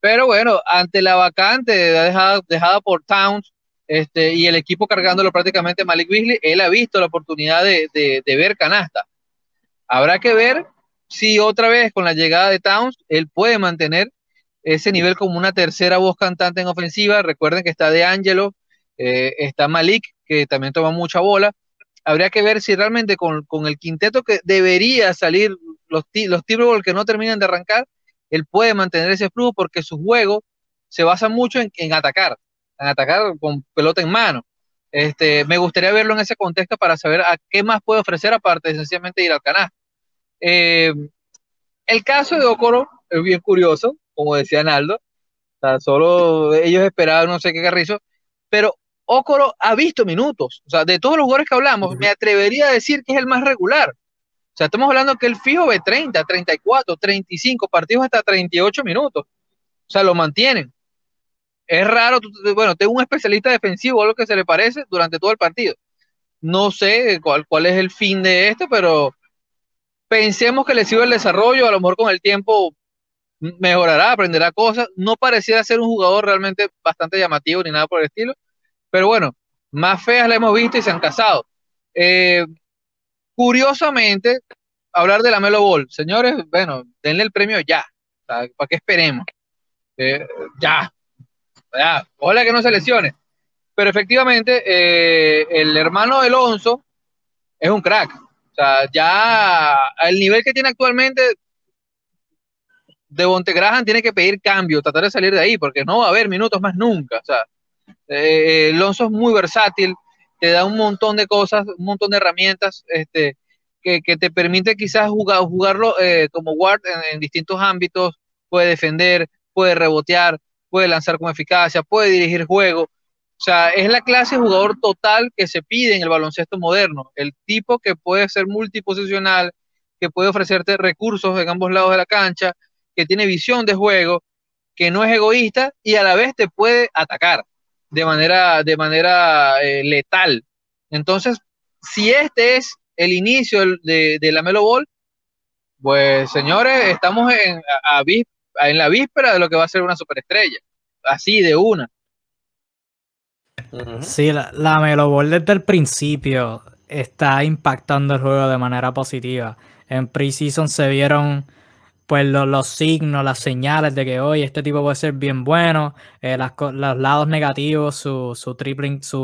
pero bueno, ante la vacante dejada, por Towns este, y el equipo cargándolo prácticamente Malik Beasley, él ha visto la oportunidad de, de ver canasta. Habrá que ver si otra vez con la llegada de Towns él puede mantener ese nivel como una tercera voz cantante en ofensiva. Recuerden que está De Angelo, eh, está Malik, que también toma mucha bola. Habría que ver si realmente con, el quinteto que debería salir, los, los que no terminan de arrancar, él puede mantener ese flujo porque su juego se basa mucho en, atacar, en atacar con pelota en mano. Este, me gustaría verlo en ese contexto para saber a qué más puede ofrecer aparte de sencillamente ir al canal. Eh, el caso de Okoro es bien curioso como decía Naldo. O sea, solo ellos esperaban no sé qué carrizo, pero Okoro ha visto minutos. O sea, de todos los jugadores que hablamos, me atrevería a decir que es el más regular. O sea, estamos hablando que el fijo ve 30, 34, 35 partidos hasta 38 minutos. O sea, lo mantienen. Es raro, bueno, tengo un especialista defensivo o algo que se le parece durante todo el partido. No sé cuál, cuál es el fin de esto, pero pensemos que le sirve el desarrollo, a lo mejor con el tiempo mejorará, aprenderá cosas. No pareciera ser un jugador realmente bastante llamativo ni nada por el estilo, pero bueno, más feas la hemos visto y se han casado. Eh, curiosamente, hablar de la Melo Ball, señores, bueno, denle el premio ya, ¿para qué esperemos? Eh, ya, ya, que no se lesione. Pero efectivamente, eh, el hermano de Alonso es un crack. O sea, ya al nivel que tiene actualmente, Devonte Graham tiene que pedir cambio, tratar de salir de ahí, porque no va a haber minutos más nunca. O sea, eh, Alonso es muy versátil, te da un montón de cosas, un montón de herramientas este, que, te permite quizás jugar, jugarlo eh, como guard en, distintos ámbitos, puede defender, puede rebotear, puede lanzar con eficacia, puede dirigir juego. O sea, es la clase de jugador total que se pide en el baloncesto moderno, el tipo que puede ser multiposicional, que puede ofrecerte recursos en ambos lados de la cancha, que tiene visión de juego, que no es egoísta y a la vez te puede atacar de manera, de manera eh, letal. Entonces, si este es el inicio de, la Melo Ball, pues señores, estamos en, en la víspera de lo que va a ser una superestrella. Así de una. Sí, la, la Melo Ball desde el principio está impactando el juego de manera positiva. En preseason se vieron pues los, signos, las señales de que hoy este tipo puede ser bien bueno, eh, los lados negativos, su, su tripling, su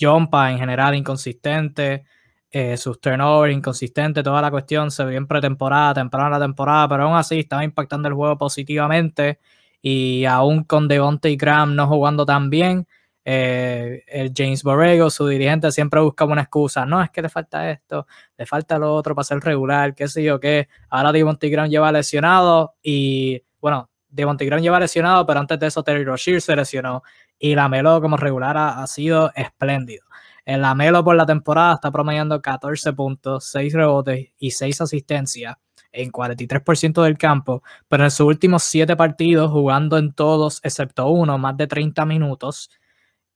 jumpa en general inconsistente, eh, sus turnovers inconsistentes, toda la cuestión se vio en pretemporada, temprano la temporada, pero aún así estaba impactando el juego positivamente y aún con Devontae Graham no jugando tan bien, eh, el James Borrego, su dirigente, siempre buscaba una excusa. No, es que le falta esto, le falta lo otro para ser regular, qué sé yo qué. Ahora Devontae Graham lleva lesionado y, bueno, Devontae Graham lleva lesionado, pero antes de eso Terry Rozier se lesionó y la Melo como regular ha, sido espléndido. El Lamelo por la temporada está promediando 14 puntos, 6 rebotes y 6 asistencias en 43% del campo, pero en sus últimos 7 partidos, jugando en todos excepto uno, más de 30 minutos,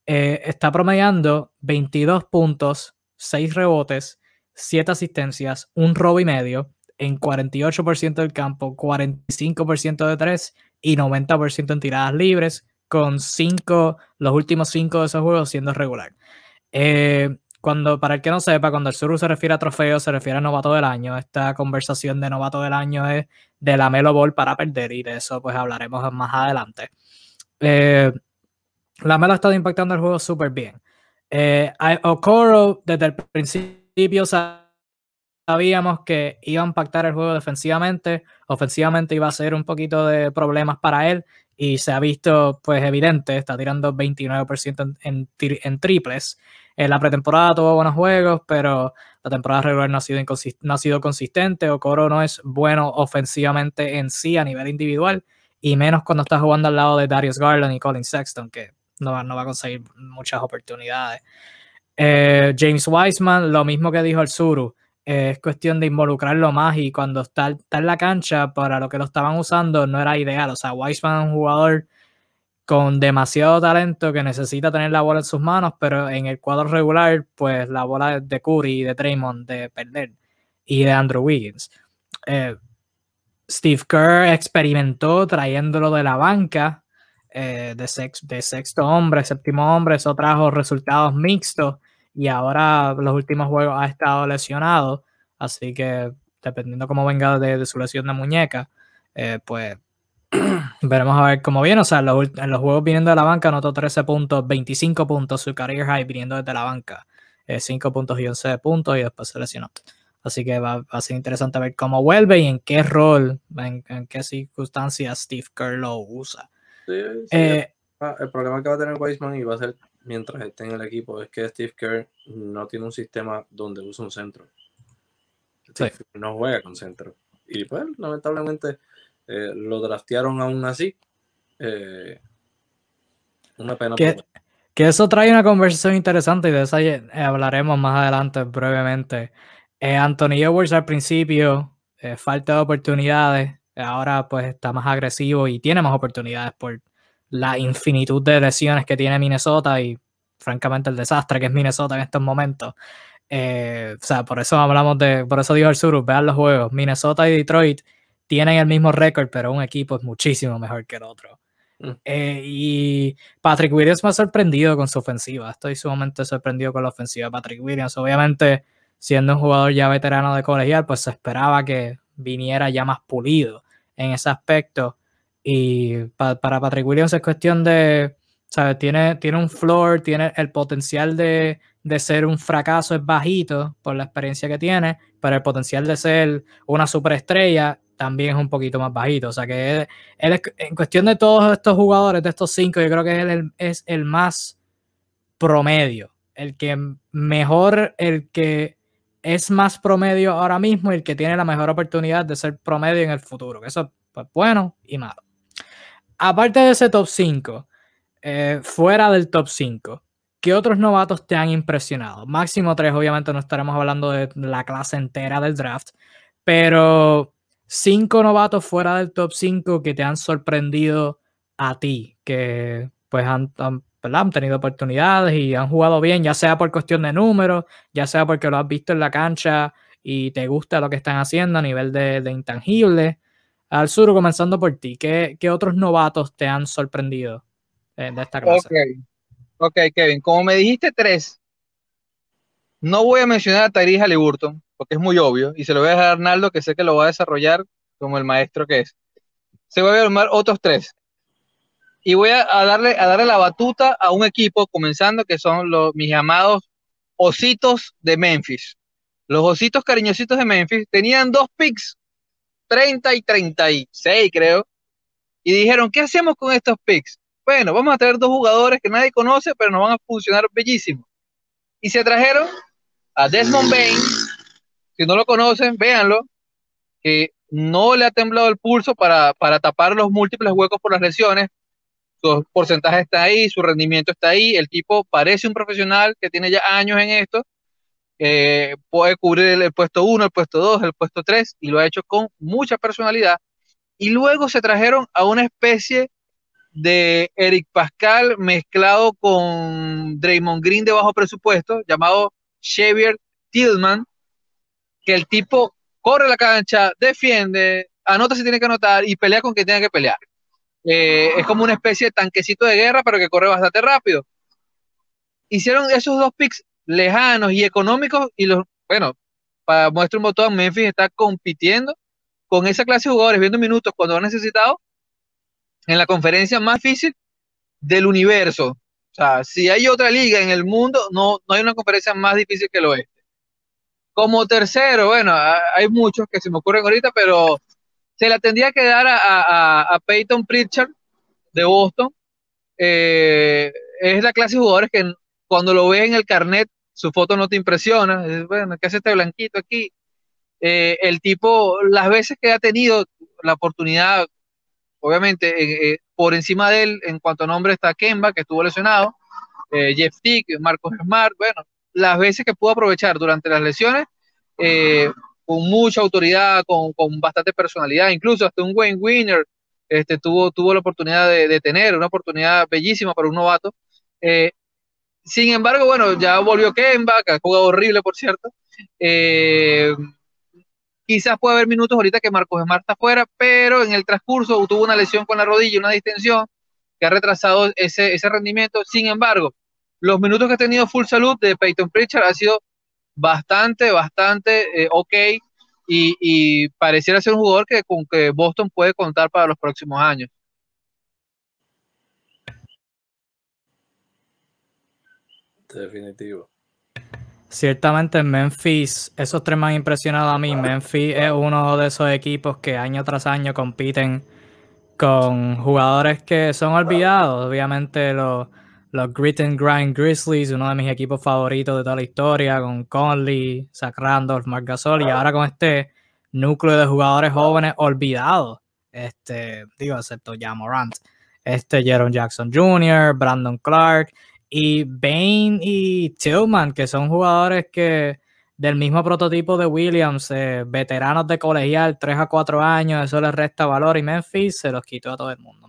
eh, está promediando 22 puntos, 6 rebotes, 7 asistencias, un robo y medio en 48% del campo, 45% de 3 y 90% en tiradas libres, con 5, los últimos 5 de esos juegos siendo regular. Eh, cuando, para el que no sepa, cuando el Suru se refiere a trofeo, se refiere a novato del año. Esta conversación de novato del año es de la Melo Ball para perder y de eso pues hablaremos más adelante. Eh, la Melo ha estado impactando el juego súper bien. Eh, Okoro, desde el principio sabíamos que iba a impactar el juego defensivamente. Ofensivamente iba a ser un poquito de problemas para él y se ha visto pues evidente, está tirando 29% en, en, triples. En la pretemporada tuvo buenos juegos, pero la temporada regular no ha sido, no ha sido consistente. Okoro no es bueno ofensivamente en sí a nivel individual y menos cuando está jugando al lado de Darius Garland y Colin Sexton, que no, va a conseguir muchas oportunidades. Eh, James Wiseman, lo mismo que dijo el Suru, es cuestión de involucrarlo más y cuando está, en la cancha para lo que lo estaban usando no era ideal. O sea, Weissman es un jugador con demasiado talento que necesita tener la bola en sus manos, pero en el cuadro regular, pues la bola de Curry de Draymond de perder y de Andrew Wiggins. Eh, Steve Kerr experimentó trayéndolo de la banca eh, de, de sexto hombre, séptimo hombre, eso trajo resultados mixtos y ahora los últimos juegos ha estado lesionado, así que dependiendo cómo venga de, su lesión de muñeca, eh, pues veremos a ver cómo viene. O sea, en los, juegos viniendo de la banca anotó 13 puntos, 25 puntos, su career high viniendo desde la banca, 5 eh, puntos y 11 puntos y después se lesionó. Así que va, a ser interesante ver cómo vuelve y en qué rol, en, qué circunstancias Steve Kerr lo usa. Eh, el problema que va a tener Weisman y va a ser mientras esté en el equipo es que Steve Kerr no tiene un sistema donde usa un centro. No juega con centro. Y pues, lamentablemente, eh, lo draftearon aún así. Eh, una pena. Que, que, eso trae una conversación interesante y de esa hablaremos más adelante brevemente. Eh, Anthony Edwards al principio, falta de oportunidades. Ahora pues está más agresivo y tiene más oportunidades por la infinitud de lesiones que tiene Minnesota y francamente el desastre que es Minnesota en estos momentos. Eh, o sea, por eso hablamos de, por eso dijo el sur, vean los juegos. Minnesota y Detroit tienen el mismo récord, pero un equipo es muchísimo mejor que el otro. Mm. Eh, y Patrick Williams me ha sorprendido con su ofensiva. Estoy sumamente sorprendido con la ofensiva de Patrick Williams. Obviamente, siendo un jugador ya veterano de colegial, pues se esperaba que viniera ya más pulido en ese aspecto. Y para Patrick Williams es cuestión de, ¿sabes? Tiene, tiene un floor, tiene el potencial de, ser un fracaso es bajito por la experiencia que tiene, pero el potencial de ser una superestrella también es un poquito más bajito. O sea que él, en cuestión de todos estos jugadores, de estos cinco, yo creo que él es el más promedio, el que mejor, el que es más promedio ahora mismo y el que tiene la mejor oportunidad de ser promedio en el futuro. Eso es pues, bueno y malo aparte de ese top 5, eh, fuera del top 5, ¿qué otros novatos te han impresionado? Máximo 3, obviamente no estaremos hablando de la clase entera del draft, pero 5 novatos fuera del top 5 que te han sorprendido a ti, que pues han, tenido oportunidades y han jugado bien, ya sea por cuestión de números, ya sea porque lo has visto en la cancha y te gusta lo que están haciendo a nivel de, de intangibles. Al sur, comenzando por ti, ¿qué, otros novatos te han sorprendido eh, de esta clase? Ok, Kevin, como me dijiste tres, no voy a mencionar a Tyrese Halliburton, porque es muy obvio, y se lo voy a dejar a Arnaldo, que sé que lo va a desarrollar como el maestro que es. Se voy a llamar otros tres. Y voy a, darle, a darle la batuta a un equipo, comenzando, que son los, mis llamados ositos de Memphis. Los ositos cariñositos de Memphis tenían dos picks 30 y 36, creo. Y dijeron, ¿qué hacemos con estos picks? Bueno, vamos a traer dos jugadores que nadie conoce, pero nos van a funcionar bellísimo. Y se trajeron a Desmond Bain. Si no lo conocen, véanlo. Que no le ha temblado el pulso para, para tapar los múltiples huecos por las lesiones. Su porcentaje está ahí, su rendimiento está ahí. El tipo parece un profesional que tiene ya años en esto eh, puede cubrir el, puesto 1, el puesto 2, el puesto 3 y lo ha hecho con mucha personalidad. Y luego se trajeron a una especie de Eric Pascal mezclado con Draymond Green de bajo presupuesto, llamado Xavier Tillman, que el tipo corre la cancha, defiende, anota si tiene que anotar y pelea con quien tenga que pelear. Eh, es como una especie de tanquecito de guerra, pero que corre bastante rápido. Hicieron esos dos picks lejanos y económicos y los, bueno, para muestra un botón, Memphis está compitiendo con esa clase de jugadores, viendo minutos cuando han necesitado en la conferencia más difícil del universo. O sea, si hay otra liga en el mundo, no, no hay una conferencia más difícil que el oeste. Como tercero, bueno, hay muchos que se me ocurren ahorita, pero se la tendría que dar a, a, Peyton Pritchard de Boston. Eh, es la clase de jugadores que cuando lo ves en el carnet, su foto no te impresiona. bueno, ¿qué hace este blanquito aquí? Eh, el tipo, las veces que ha tenido la oportunidad, obviamente, eh, por encima de él, en cuanto a nombre está Kemba, que estuvo lesionado, Jeff Tick, Marcos Smart, bueno, las veces que pudo aprovechar durante las lesiones, con mucha autoridad, con, con, bastante personalidad, incluso hasta un Wayne Winner este, tuvo, tuvo la oportunidad de, tener, una oportunidad bellísima para un novato. Eh, sin embargo, bueno, ya volvió Kemba, que ha jugado horrible, por cierto. Eh, quizás puede haber minutos ahorita que Marcos Smart está fuera, pero en el transcurso tuvo una lesión con la rodilla, una distensión, que ha retrasado ese, ese rendimiento. Sin embargo, los minutos que ha tenido full salud de Peyton Pritchard ha sido bastante, bastante eh, ok y, pareciera ser un jugador que con que Boston puede contar para los próximos años. Definitivo. Ciertamente en Memphis, esos tres me han impresionado a mí. Memphis es uno de esos equipos que año tras año compiten con jugadores que son olvidados. Obviamente los los Grit and Grind Grizzlies, uno de mis equipos favoritos de toda la historia, con Conley, Zach Randolph, Mark Gasol, y ahora con este núcleo de jugadores jóvenes olvidados, este, digo, excepto ya Morant, este Jerome Jackson Jr., Brandon Clark, y Bain y Tillman, que son jugadores que del mismo prototipo de Williams, eh, veteranos de colegial, 3 a 4 años, eso les resta valor y Memphis se los quitó a todo el mundo.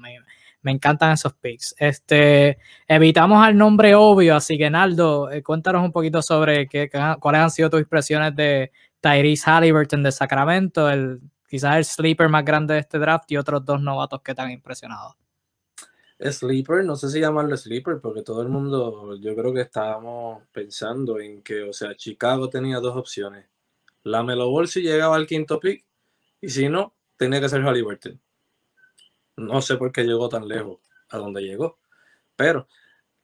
Me, encantan esos picks. Este, evitamos al nombre obvio, así que Naldo, eh, cuéntanos un poquito sobre qué, cuáles han sido tus impresiones de Tyrese Halliburton de Sacramento, el, quizás el sleeper más grande de este draft y otros dos novatos que te han impresionado. Sleeper, no sé si llamarlo sleeper, porque todo el mundo, yo creo que estábamos pensando en que, o sea, Chicago tenía dos opciones. La Melo Ball si llegaba al quinto pick, y si no, tenía que ser Halliburton. No sé por qué llegó tan lejos a donde llegó. Pero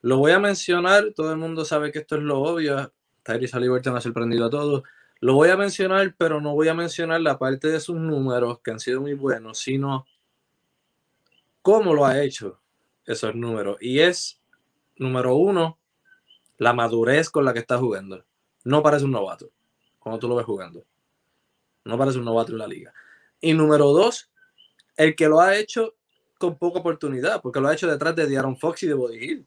lo voy a mencionar, todo el mundo sabe que esto es lo obvio. Tyrese Halliburton ha sorprendido a todos. Lo voy a mencionar, pero no voy a mencionar la parte de sus números, que han sido muy buenos, sino cómo lo ha hecho esos números. Y es, número uno, la madurez con la que está jugando. No parece un novato, cuando tú lo ves jugando. No parece un novato en la liga. Y número dos, el que lo ha hecho con poca oportunidad, porque lo ha hecho detrás de Aaron Fox y de Body Hill.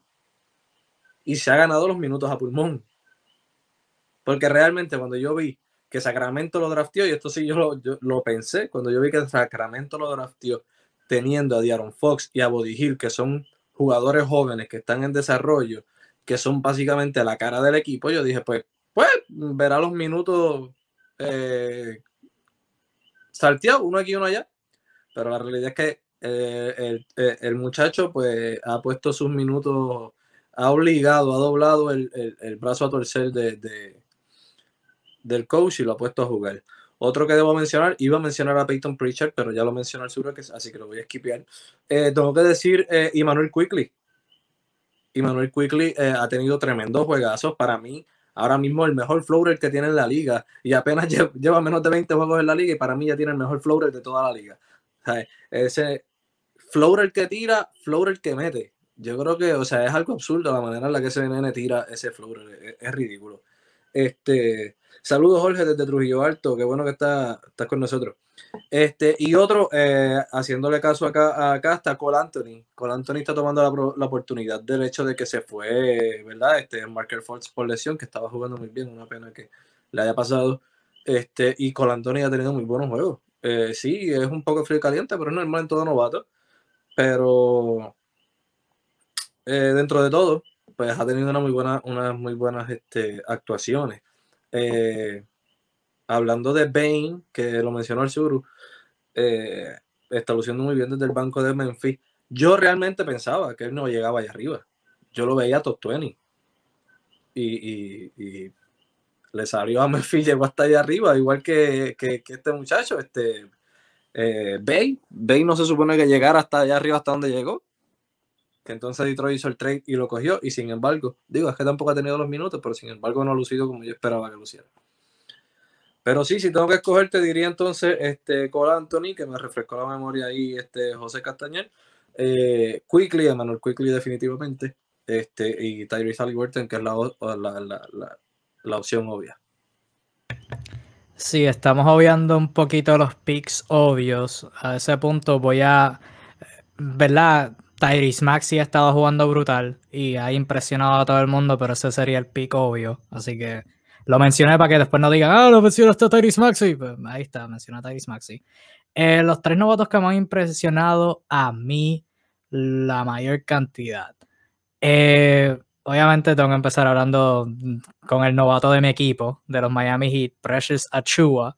Y se ha ganado los minutos a pulmón. Porque realmente cuando yo vi que Sacramento lo drafteó, y esto sí yo lo, pensé, cuando yo vi que Sacramento lo drafteó teniendo a Diaron Fox y a Body Hill, que son jugadores jóvenes que están en desarrollo, que son básicamente la cara del equipo, yo dije, pues, pues verá los minutos eh, salteados, uno aquí y uno allá. Pero la realidad es que eh, eh, el, muchacho pues ha puesto sus minutos, ha obligado, ha doblado el, brazo a torcer de, del coach y lo ha puesto a jugar. Otro que debo mencionar, iba a mencionar a Peyton Pritchard, pero ya lo mencionó el sur, así que lo voy a esquipear. Eh, tengo que decir eh, Quickly. Emmanuel Quickly ha tenido tremendos juegazos. Para mí, ahora mismo el mejor floater que tiene en la liga y apenas lleva menos de 20 juegos en la liga y para mí ya tiene el mejor floater de toda la liga. ese floater que tira, floater que mete. Yo creo que, o sea, es algo absurdo la manera en la que ese nene tira ese floater. Es, ridículo. Este, saludos Jorge desde Trujillo Alto, qué bueno que estás está con nosotros. Este, y otro, eh, haciéndole caso acá, acá está Cole Anthony. Cole Anthony está tomando la, la, oportunidad del hecho de que se fue, ¿verdad? Este, Marker Fox por lesión, que estaba jugando muy bien, una pena que le haya pasado. Este, y Cole Anthony ha tenido muy buenos juegos. Eh, sí, es un poco frío y caliente, pero es normal en todo novato. Pero eh, dentro de todo, pues ha tenido una muy buena, unas muy buenas este, actuaciones. Eh, hablando de Bane, que lo mencionó el Suru, eh, está luciendo muy bien desde el banco de Memphis. Yo realmente pensaba que él no llegaba allá arriba. Yo lo veía top 20. Y, y, le salió a Memphis, llegó hasta allá arriba, igual que, que, que este muchacho, este eh, Bay, Bay no se supone que llegara hasta allá arriba, hasta donde llegó. Que entonces Detroit hizo el trade y lo cogió. Y sin embargo, digo, es que tampoco ha tenido los minutos, pero sin embargo no ha lucido como yo esperaba que luciera. Pero sí, si tengo que escoger, te diría entonces este Cole Anthony, que me refrescó la memoria ahí, este José Castañer, eh, Quickly, Emmanuel Quickly definitivamente, este, y Tyrese Halliburton, que es la, la, la, la opción obvia. Sí, estamos obviando un poquito los picks obvios. A ese punto voy a. ¿Verdad? Tyrese Maxi ha estado jugando brutal y ha impresionado a todo el mundo, pero ese sería el pick obvio. Así que Lo mencioné para que después no digan, ah, lo mencionaste a Tyrese Maxi. Pues ahí está, mencioné a Tyrese Maxi. Eh, los tres novatos que me han impresionado a mí la mayor cantidad. Eh, obviamente tengo que empezar hablando con el novato de mi equipo, de los Miami Heat, Precious Achua,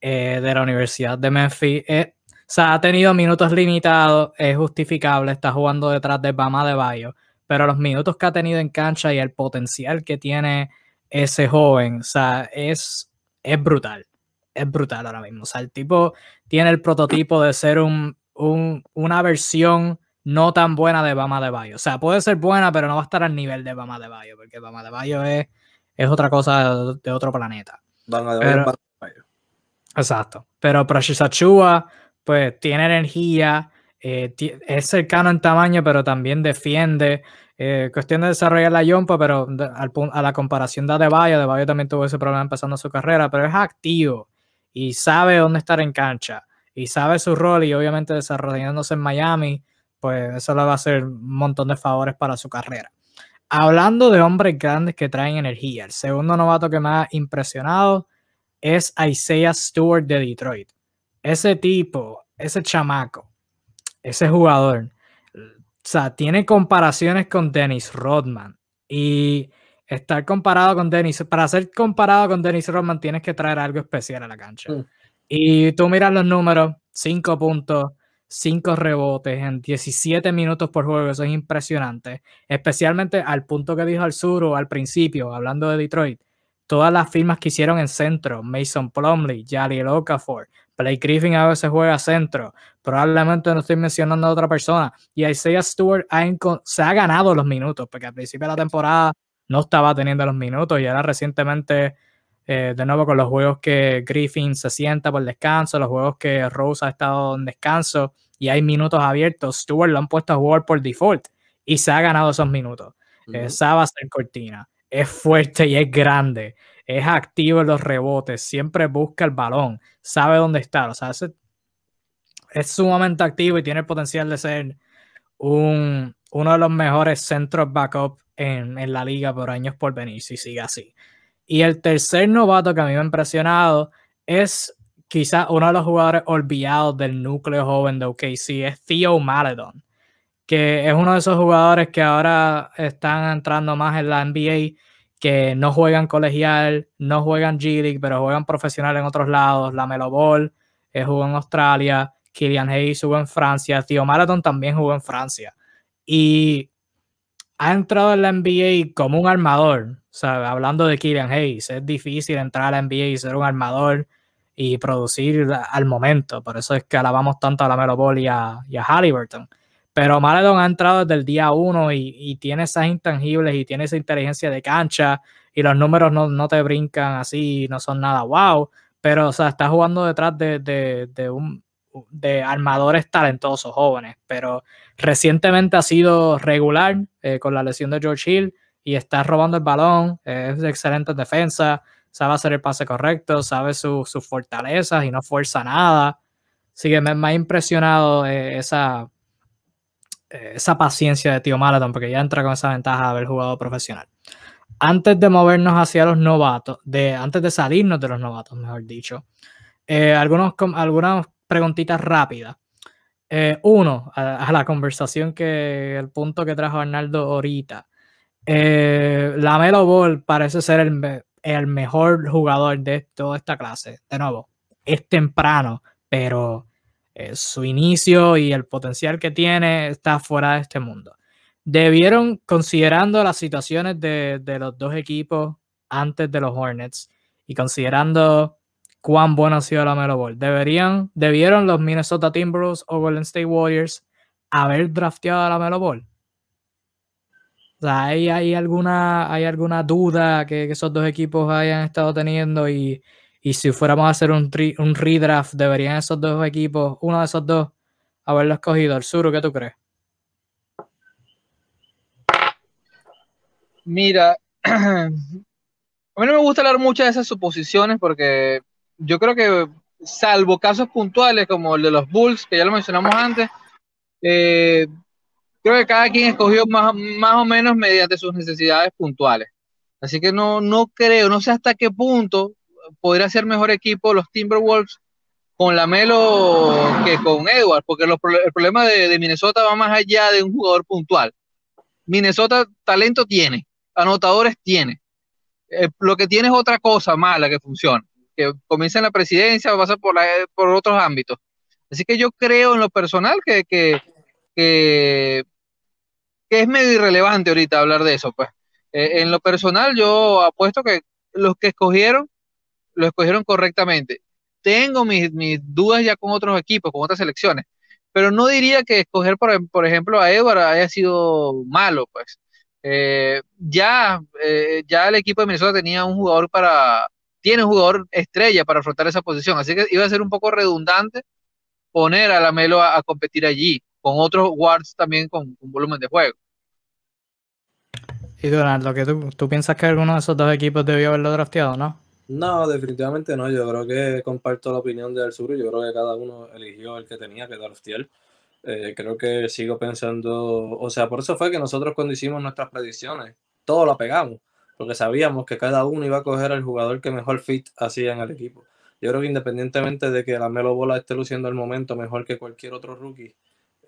eh, de la Universidad de Memphis. o sea, ha tenido minutos limitados, es justificable, está jugando detrás de Bama de Bayo, pero los minutos que ha tenido en cancha y el potencial que tiene ese joven, o sea, es, es brutal. Es brutal ahora mismo. O sea, el tipo tiene el prototipo de ser un, una versión no tan buena de Bama de Bayo. O sea, puede ser buena, pero no va a estar al nivel de Bama de Bayo, porque Bama de Bayo es, es otra cosa de, otro planeta. Bama de Bayo. Exacto. Pero Precious Achua, pues tiene energía, eh, es cercano en tamaño, pero también defiende. Eh, cuestión de desarrollar la yompa, pero a la comparación de Adebayo, Adebayo también tuvo ese problema empezando su carrera, pero es activo y sabe dónde estar en cancha y sabe su rol y obviamente desarrollándose en Miami, pues eso le va a hacer un montón de favores para su carrera. Hablando de hombres grandes que traen energía, el segundo novato que me ha impresionado es Isaiah Stewart de Detroit. Ese tipo, ese chamaco, ese jugador, o sea, tiene comparaciones con Dennis Rodman. Y estar comparado con Dennis, para ser comparado con Dennis Rodman, tienes que traer algo especial a la cancha. Mm. Y tú miras los números: 5 puntos, 5 rebotes en 17 minutos por juego. Eso es impresionante. Especialmente al punto que dijo al sur al principio, hablando de Detroit. Todas las firmas que hicieron en centro: Mason Plumley, Jali Okafor, Blake Griffin a veces juega centro. Probablemente no estoy mencionando a otra persona. Y Isaiah Stewart se ha ganado los minutos, porque al principio de la temporada no estaba teniendo los minutos y ahora recientemente, eh, de nuevo con los juegos que Griffin se sienta por descanso, los juegos que Rose ha estado en descanso y hay minutos abiertos, Stewart lo han puesto a jugar por default y se ha ganado esos minutos. Uh sabe hacer cortina, es fuerte y es grande es activo en los rebotes, siempre busca el balón, sabe dónde está, o sea, es, sumamente activo y tiene el potencial de ser un, uno de los mejores centros backup en, en, la liga por años por venir, si sigue así. Y el tercer novato que a mí me ha impresionado es quizás uno de los jugadores olvidados del núcleo joven de OKC, es Theo Maledon, que es uno de esos jugadores que ahora están entrando más en la NBA que no juegan colegial, no juegan G League, pero juegan profesional en otros lados. La Melo Ball eh, jugó en Australia, Killian Hayes jugó en Francia, Theo Marathon también jugó en Francia. Y ha entrado en la NBA como un armador. O sea, hablando de Killian Hayes, es difícil entrar a la NBA y ser un armador y producir al momento. Por eso es que alabamos tanto a la Melo Ball y a, y a Halliburton. Pero Maledon ha entrado desde el día uno y, tiene esas intangibles y tiene esa inteligencia de cancha y los números no, te brincan así, no son nada wow, pero o sea, está jugando detrás de, un, de armadores talentosos jóvenes, pero recientemente ha sido regular eh, con la lesión de George Hill y está robando el balón, es de excelente defensa, sabe hacer el pase correcto, sabe sus fortalezas y no fuerza nada. Así que me, ha impresionado eh, esa, eh, esa paciencia de Tío Malaton, porque ya entra con esa ventaja de haber jugado profesional. Antes de movernos hacia los novatos, de, antes de salirnos de los novatos, mejor dicho, algunos, algunas preguntitas rápidas. Eh, uno, a, la conversación que el punto que trajo Arnaldo ahorita. la Melo Ball parece ser el, el mejor jugador de toda esta clase. De nuevo, es temprano, pero eh, su inicio y el potencial que tiene está fuera de este mundo. Debieron, considerando las situaciones de, los dos equipos antes de los Hornets y considerando cuán bueno ha sido la Melo deberían, debieron los Minnesota Timberwolves o Golden State Warriors haber drafteado a la Melo. O sea, ¿hay, alguna, ¿hay alguna duda que, esos dos equipos hayan estado teniendo y, y si fuéramos a hacer un, un redraft, deberían esos dos equipos, uno de esos dos, haberlo escogido. ¿El sur, qué tú crees? Mira, a mí no me gusta hablar mucho de esas suposiciones porque yo creo que, salvo casos puntuales como el de los Bulls, que ya lo mencionamos antes, eh, creo que cada quien escogió más, más o menos mediante sus necesidades puntuales. Así que no, no creo, no sé hasta qué punto podría ser mejor equipo los Timberwolves con Lamelo que con Edwards, porque el problema de, Minnesota va más allá de un jugador puntual. Minnesota talento tiene, anotadores tiene. Eh, lo que tiene es otra cosa mala que funciona, que comienza en la presidencia, pasa por, por otros ámbitos. Así que yo creo en lo personal que, que, que, es medio irrelevante ahorita hablar de eso. Pues. Eh, en lo personal yo apuesto que los que escogieron, lo escogieron correctamente. Tengo mis, dudas ya con otros equipos, con otras selecciones, pero no diría que escoger, por, ejemplo, a Edward haya sido malo, pues. Eh, ya, eh, ya el equipo de Minnesota tenía un jugador para, tiene un jugador estrella para afrontar esa posición, así que iba a ser un poco redundante poner a Lamelo a, a competir allí, con otros guards también con, volumen de juego. Y Durant, lo que tú, piensas que alguno de esos dos equipos debió haberlo drafteado, ¿no? No, definitivamente no. Yo creo que comparto la opinión del sur. Yo creo que cada uno eligió el que tenía que draftear. Eh, creo que sigo pensando, o sea, por eso fue que nosotros cuando hicimos nuestras predicciones, todo lo pegamos, porque sabíamos que cada uno iba a coger el jugador que mejor fit hacía en el equipo. Yo creo que independientemente de que la Melo Bola esté luciendo al momento mejor que cualquier otro rookie,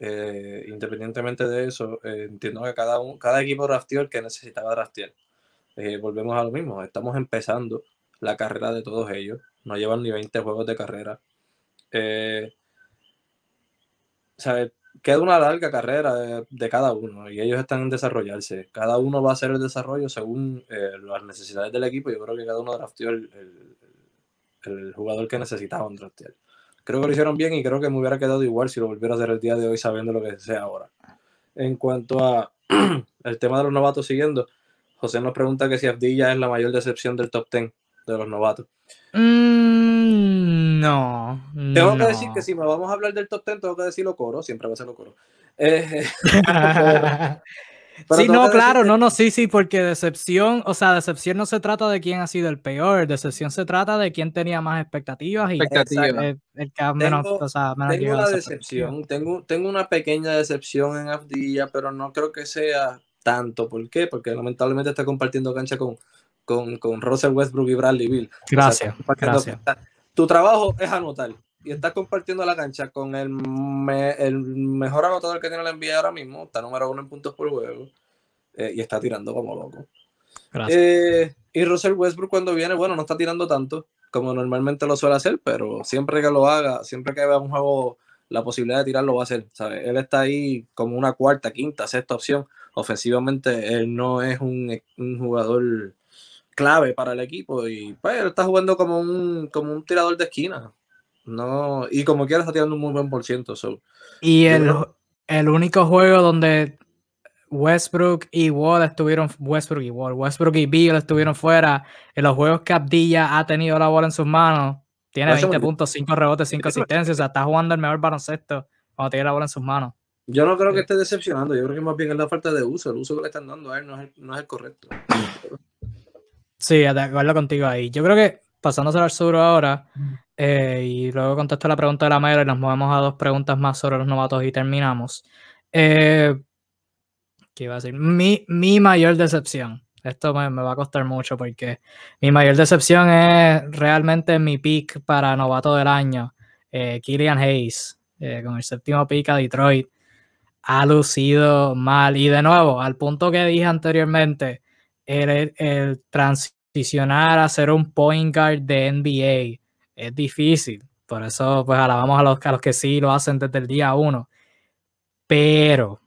eh, independientemente de eso, eh, entiendo que cada, cada equipo drafteó el que necesitaba draftear. Eh, volvemos a lo mismo, estamos empezando la carrera de todos ellos, no llevan ni 20 juegos de carrera. Queda una larga carrera de, cada uno y ellos están en desarrollarse. Cada uno va a hacer el desarrollo según las necesidades del equipo. Yo creo que cada uno drafteó el, el jugador que necesitaban draftear. Creo que lo hicieron bien y creo que me hubiera quedado igual si lo volviera a hacer el día de hoy sabiendo lo que sea ahora. En cuanto a el tema de los novatos siguiendo, José nos pregunta que si Abdilla es la mayor decepción del top 10 de los novatos. Mm, no. Tengo que decir que si me vamos a hablar del top 10, tengo que decirlo coro, siempre va a ser lo coro. Eh, sí, no, claro, no, no, sí, sí, porque decepción, o sea, decepción no se trata de quién ha sido el peor, decepción se trata de quién tenía más expectativas y el, que menos, tengo, o sea, menos tengo una decepción, tengo, tengo una pequeña decepción en Abdilla, pero no creo que sea tanto. ¿Por qué? Porque lamentablemente está compartiendo cancha con, con, con Russell Westbrook y Bradley Bill. Gracias, gracias. Tu trabajo es anotar y estás compartiendo la cancha con el, el mejor anotador que tiene la NBA ahora mismo, está número uno en puntos por juego, eh, y está tirando como loco. Eh, y Russell Westbrook cuando viene, bueno, no está tirando tanto como normalmente lo suele hacer, pero siempre que lo haga, siempre que vea un juego la posibilidad de tirar lo va a hacer. ¿sabes? Él está ahí como una cuarta, quinta, sexta opción. Ofensivamente, él no es un, un jugador clave para el equipo y pues él está jugando como un, como un tirador de esquina. No, y como quiera está tirando un muy buen por ciento. y el, el, único juego donde Westbrook y Wall estuvieron, Westbrook y Wall, Westbrook y Bill estuvieron fuera, en los juegos que Abdilla ha tenido la bola en sus manos, tiene 20 puntos, 5 rebotes, 5 asistencias, o sea, está jugando el mejor baloncesto cuando tiene la bola en sus manos. Yo no creo que esté decepcionando, yo creo que más bien es la falta de uso, el uso que le están dando a él no es el, no es el correcto. Sí, de acuerdo contigo ahí. Yo creo que pasándose al sur ahora, eh, y luego contesto la pregunta de la mayor y nos movemos a dos preguntas más sobre los novatos y terminamos. Eh, ¿Qué iba a decir? Mi, mi mayor decepción. Esto me, va a costar mucho porque mi mayor decepción es realmente mi pick para novato del año, eh, Killian Hayes, eh, con el séptimo pick a Detroit. Ha lucido mal. Y de nuevo, al punto que dije anteriormente, el, el transicionar a ser un point guard de NBA es difícil. Por eso, pues alabamos a los, a los que sí lo hacen desde el día uno. Pero,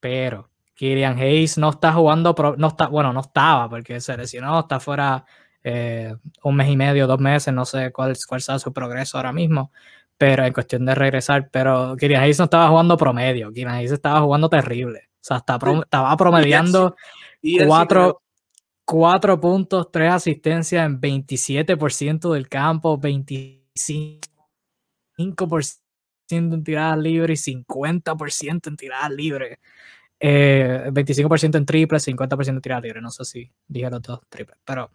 pero, Kirian Hayes no está jugando, no está, bueno, no estaba porque se lesionó, está fuera eh, un mes y medio, dos meses, no sé cuál, cuál sea su progreso ahora mismo, pero en cuestión de regresar, pero Kirian Hayes no estaba jugando promedio, Kirian Hayes estaba jugando terrible, o sea, estaba promediando cuatro, Cuatro puntos, tres asistencias en 27% del campo, 25% en tiradas libres y 50% en tiradas libres. 25% eh, en triple, 50% en tiradas libres. No sé si dije los dos triples, pero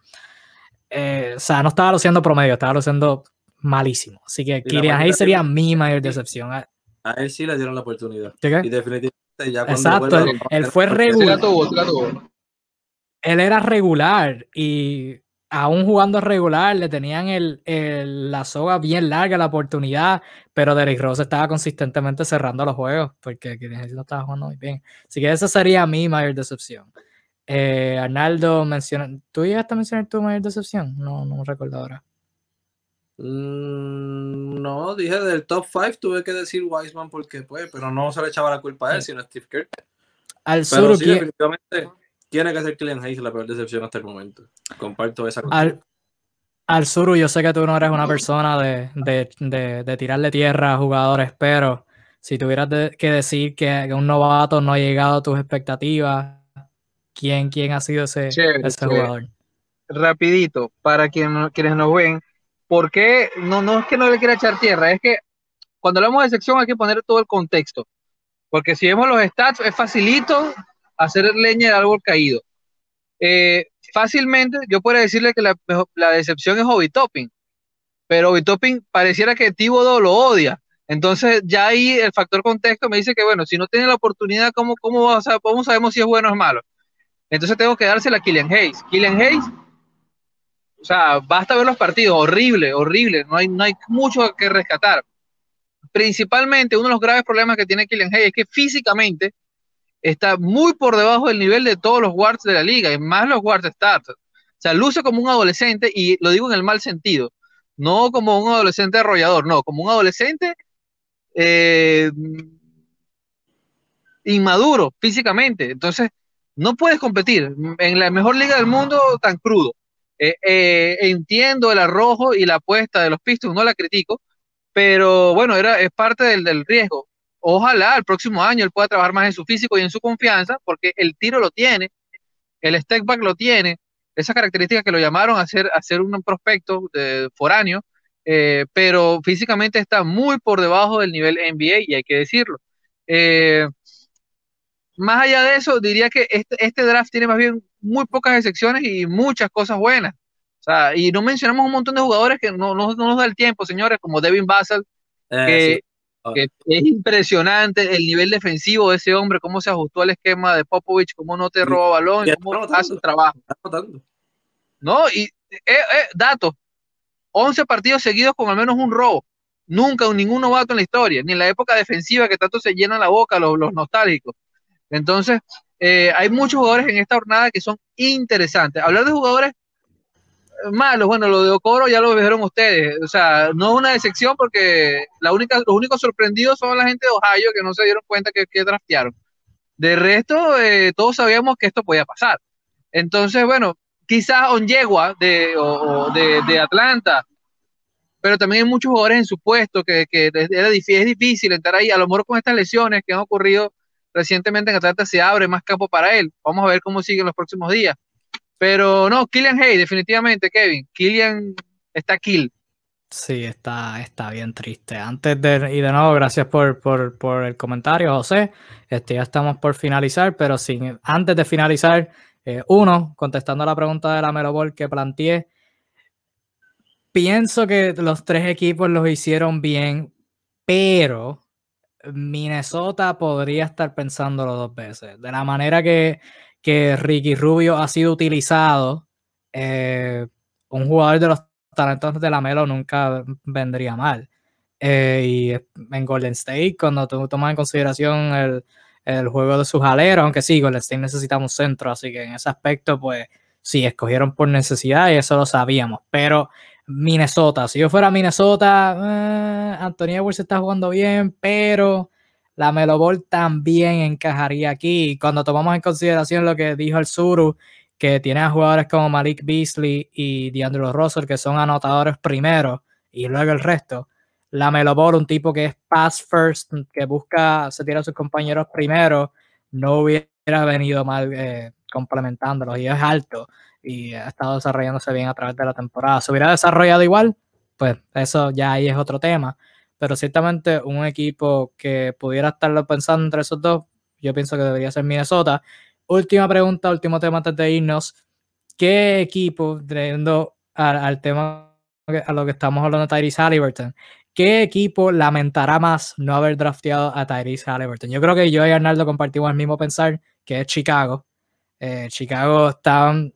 eh, o sea, no estaba luciendo promedio, estaba luciendo malísimo. Así que Kylian Hayes sería mi mayor decepción. A él sí le dieron la oportunidad. Y definitivamente ya cuando Exacto, él, fue regular. Él era regular y aún jugando regular le tenían el, la soga bien larga, la oportunidad, pero Derrick Rose estaba consistentemente cerrando los juegos porque no estaba jugando muy bien. Así que esa sería mi mayor decepción. Eh, Arnaldo menciona, ¿tú llegaste a mencionar tu mayor decepción? No, no recuerdo ahora. Mm, no, dije del top 5 tuve que decir Wiseman porque pues, pero no se le echaba la culpa a él, sino a Steve Kerr. Al pero sí, definitivamente tiene que ser Killian Hayes la peor decepción hasta el momento. Comparto esa al, al Suru, yo sé que tú no eres una persona de, de, de, de tirarle tierra a jugadores, pero si tuvieras que decir que un novato no ha llegado a tus expectativas, ¿quién, quién ha sido ese, ese jugador? Rapidito, para quien, quienes nos ven, ¿por qué? No, no es que no le quiera echar tierra, es que cuando hablamos de sección hay que poner todo el contexto. Porque si vemos los stats, es facilito hacer leña del árbol caído. Eh, fácilmente yo puedo decirle que la, decepción es Hobby Topping, pero Hobby Topping pareciera que Tibodo lo odia. Entonces ya ahí el factor contexto me dice que bueno, si no tiene la oportunidad, ¿cómo, cómo, cómo sabemos si es bueno o es malo? Entonces tengo que dársela a Killian Hayes. Killian Hayes, o sea, basta ver los partidos, horrible, horrible, no hay, no hay mucho que rescatar. Principalmente uno de los graves problemas que tiene Killian Hayes es que físicamente está muy por debajo del nivel de todos los guards de la liga, y más los guards start. O sea, luce como un adolescente, y lo digo en el mal sentido, no como un adolescente arrollador, no, como un adolescente eh, inmaduro físicamente. Entonces, no puedes competir en la mejor liga del mundo tan crudo. Eh, eh, entiendo el arrojo y la apuesta de los Pistons, no la critico, pero bueno, era, es parte del, del riesgo. Ojalá el próximo año él pueda trabajar más en su físico y en su confianza, porque el tiro lo tiene, el step back lo tiene, esas características que lo llamaron a ser, a ser un prospecto de foráneo, eh, pero físicamente está muy por debajo del nivel NBA y hay que decirlo. Eh, más allá de eso, diría que este, este, draft tiene más bien muy pocas excepciones y muchas cosas buenas. O sea, y no mencionamos un montón de jugadores que no, no, nos da el tiempo, señores, como Devin Basel, eh, que es impresionante el nivel defensivo de ese hombre, cómo se ajustó al esquema de Popovich, cómo no te roba balón, cómo hace el trabajo. No, y eh, eh, datos, 11 partidos seguidos con al menos un robo. Nunca un, ningún novato en la historia, ni en la época defensiva que tanto se llena la boca los, nostálgicos. Entonces, eh, hay muchos jugadores en esta jornada que son interesantes. Hablar de jugadores malos, bueno, lo de Okoro ya lo dijeron ustedes, o sea, no es una decepción porque la única, los únicos sorprendidos son la gente de Ohio que no se dieron cuenta que, que draftearon. De resto, eh, todos sabíamos que esto podía pasar. Entonces, bueno, quizás Onyegua de, de, de, Atlanta, pero también hay muchos jugadores en su puesto que, que era difícil, es difícil entrar ahí, a lo mejor con estas lesiones que han ocurrido recientemente en Atlanta se abre más campo para él. Vamos a ver cómo siguen los próximos días. Pero no, Killian Hay, definitivamente, Kevin. Killian está kill. Sí, está, está bien triste. Antes de, y de nuevo, gracias por, por, el comentario, José. Este, ya estamos por finalizar, pero sin, antes de finalizar, eh, uno, contestando a la pregunta de la Melo Ball que planteé, pienso que los tres equipos los hicieron bien, pero Minnesota podría estar pensándolo dos veces. De la manera que que Ricky Rubio ha sido utilizado, eh, un jugador de los talentos de la Melo nunca vendría mal. Eh, y en Golden State, cuando tú tomas en consideración el, el juego de sus aleros, aunque sí, Golden State necesita un centro, así que en ese aspecto, pues sí, escogieron por necesidad y eso lo sabíamos. Pero Minnesota, si yo fuera Minnesota, eh, Antonio Edwards está jugando bien, pero la Melo Ball también encajaría aquí. Cuando tomamos en consideración lo que dijo el Suru, que tiene a jugadores como Malik Beasley y DeAndre Russell, que son anotadores primero y luego el resto. La Melo Ball, un tipo que es pass first, que busca, se tira a sus compañeros primero, no hubiera venido mal eh, complementándolos y es alto y ha estado desarrollándose bien a través de la temporada. ¿Se hubiera desarrollado igual? Pues eso ya ahí es otro tema pero ciertamente un equipo que pudiera estarlo pensando entre esos dos, yo pienso que debería ser Minnesota. Última pregunta, último tema antes de irnos. ¿Qué equipo, trayendo al, tema a lo que estamos hablando de Tyrese Halliburton, qué equipo lamentará más no haber drafteado a Tyrese Halliburton? Yo creo que yo y Arnaldo compartimos el mismo pensar, que es Chicago. Eh, Chicago estaban,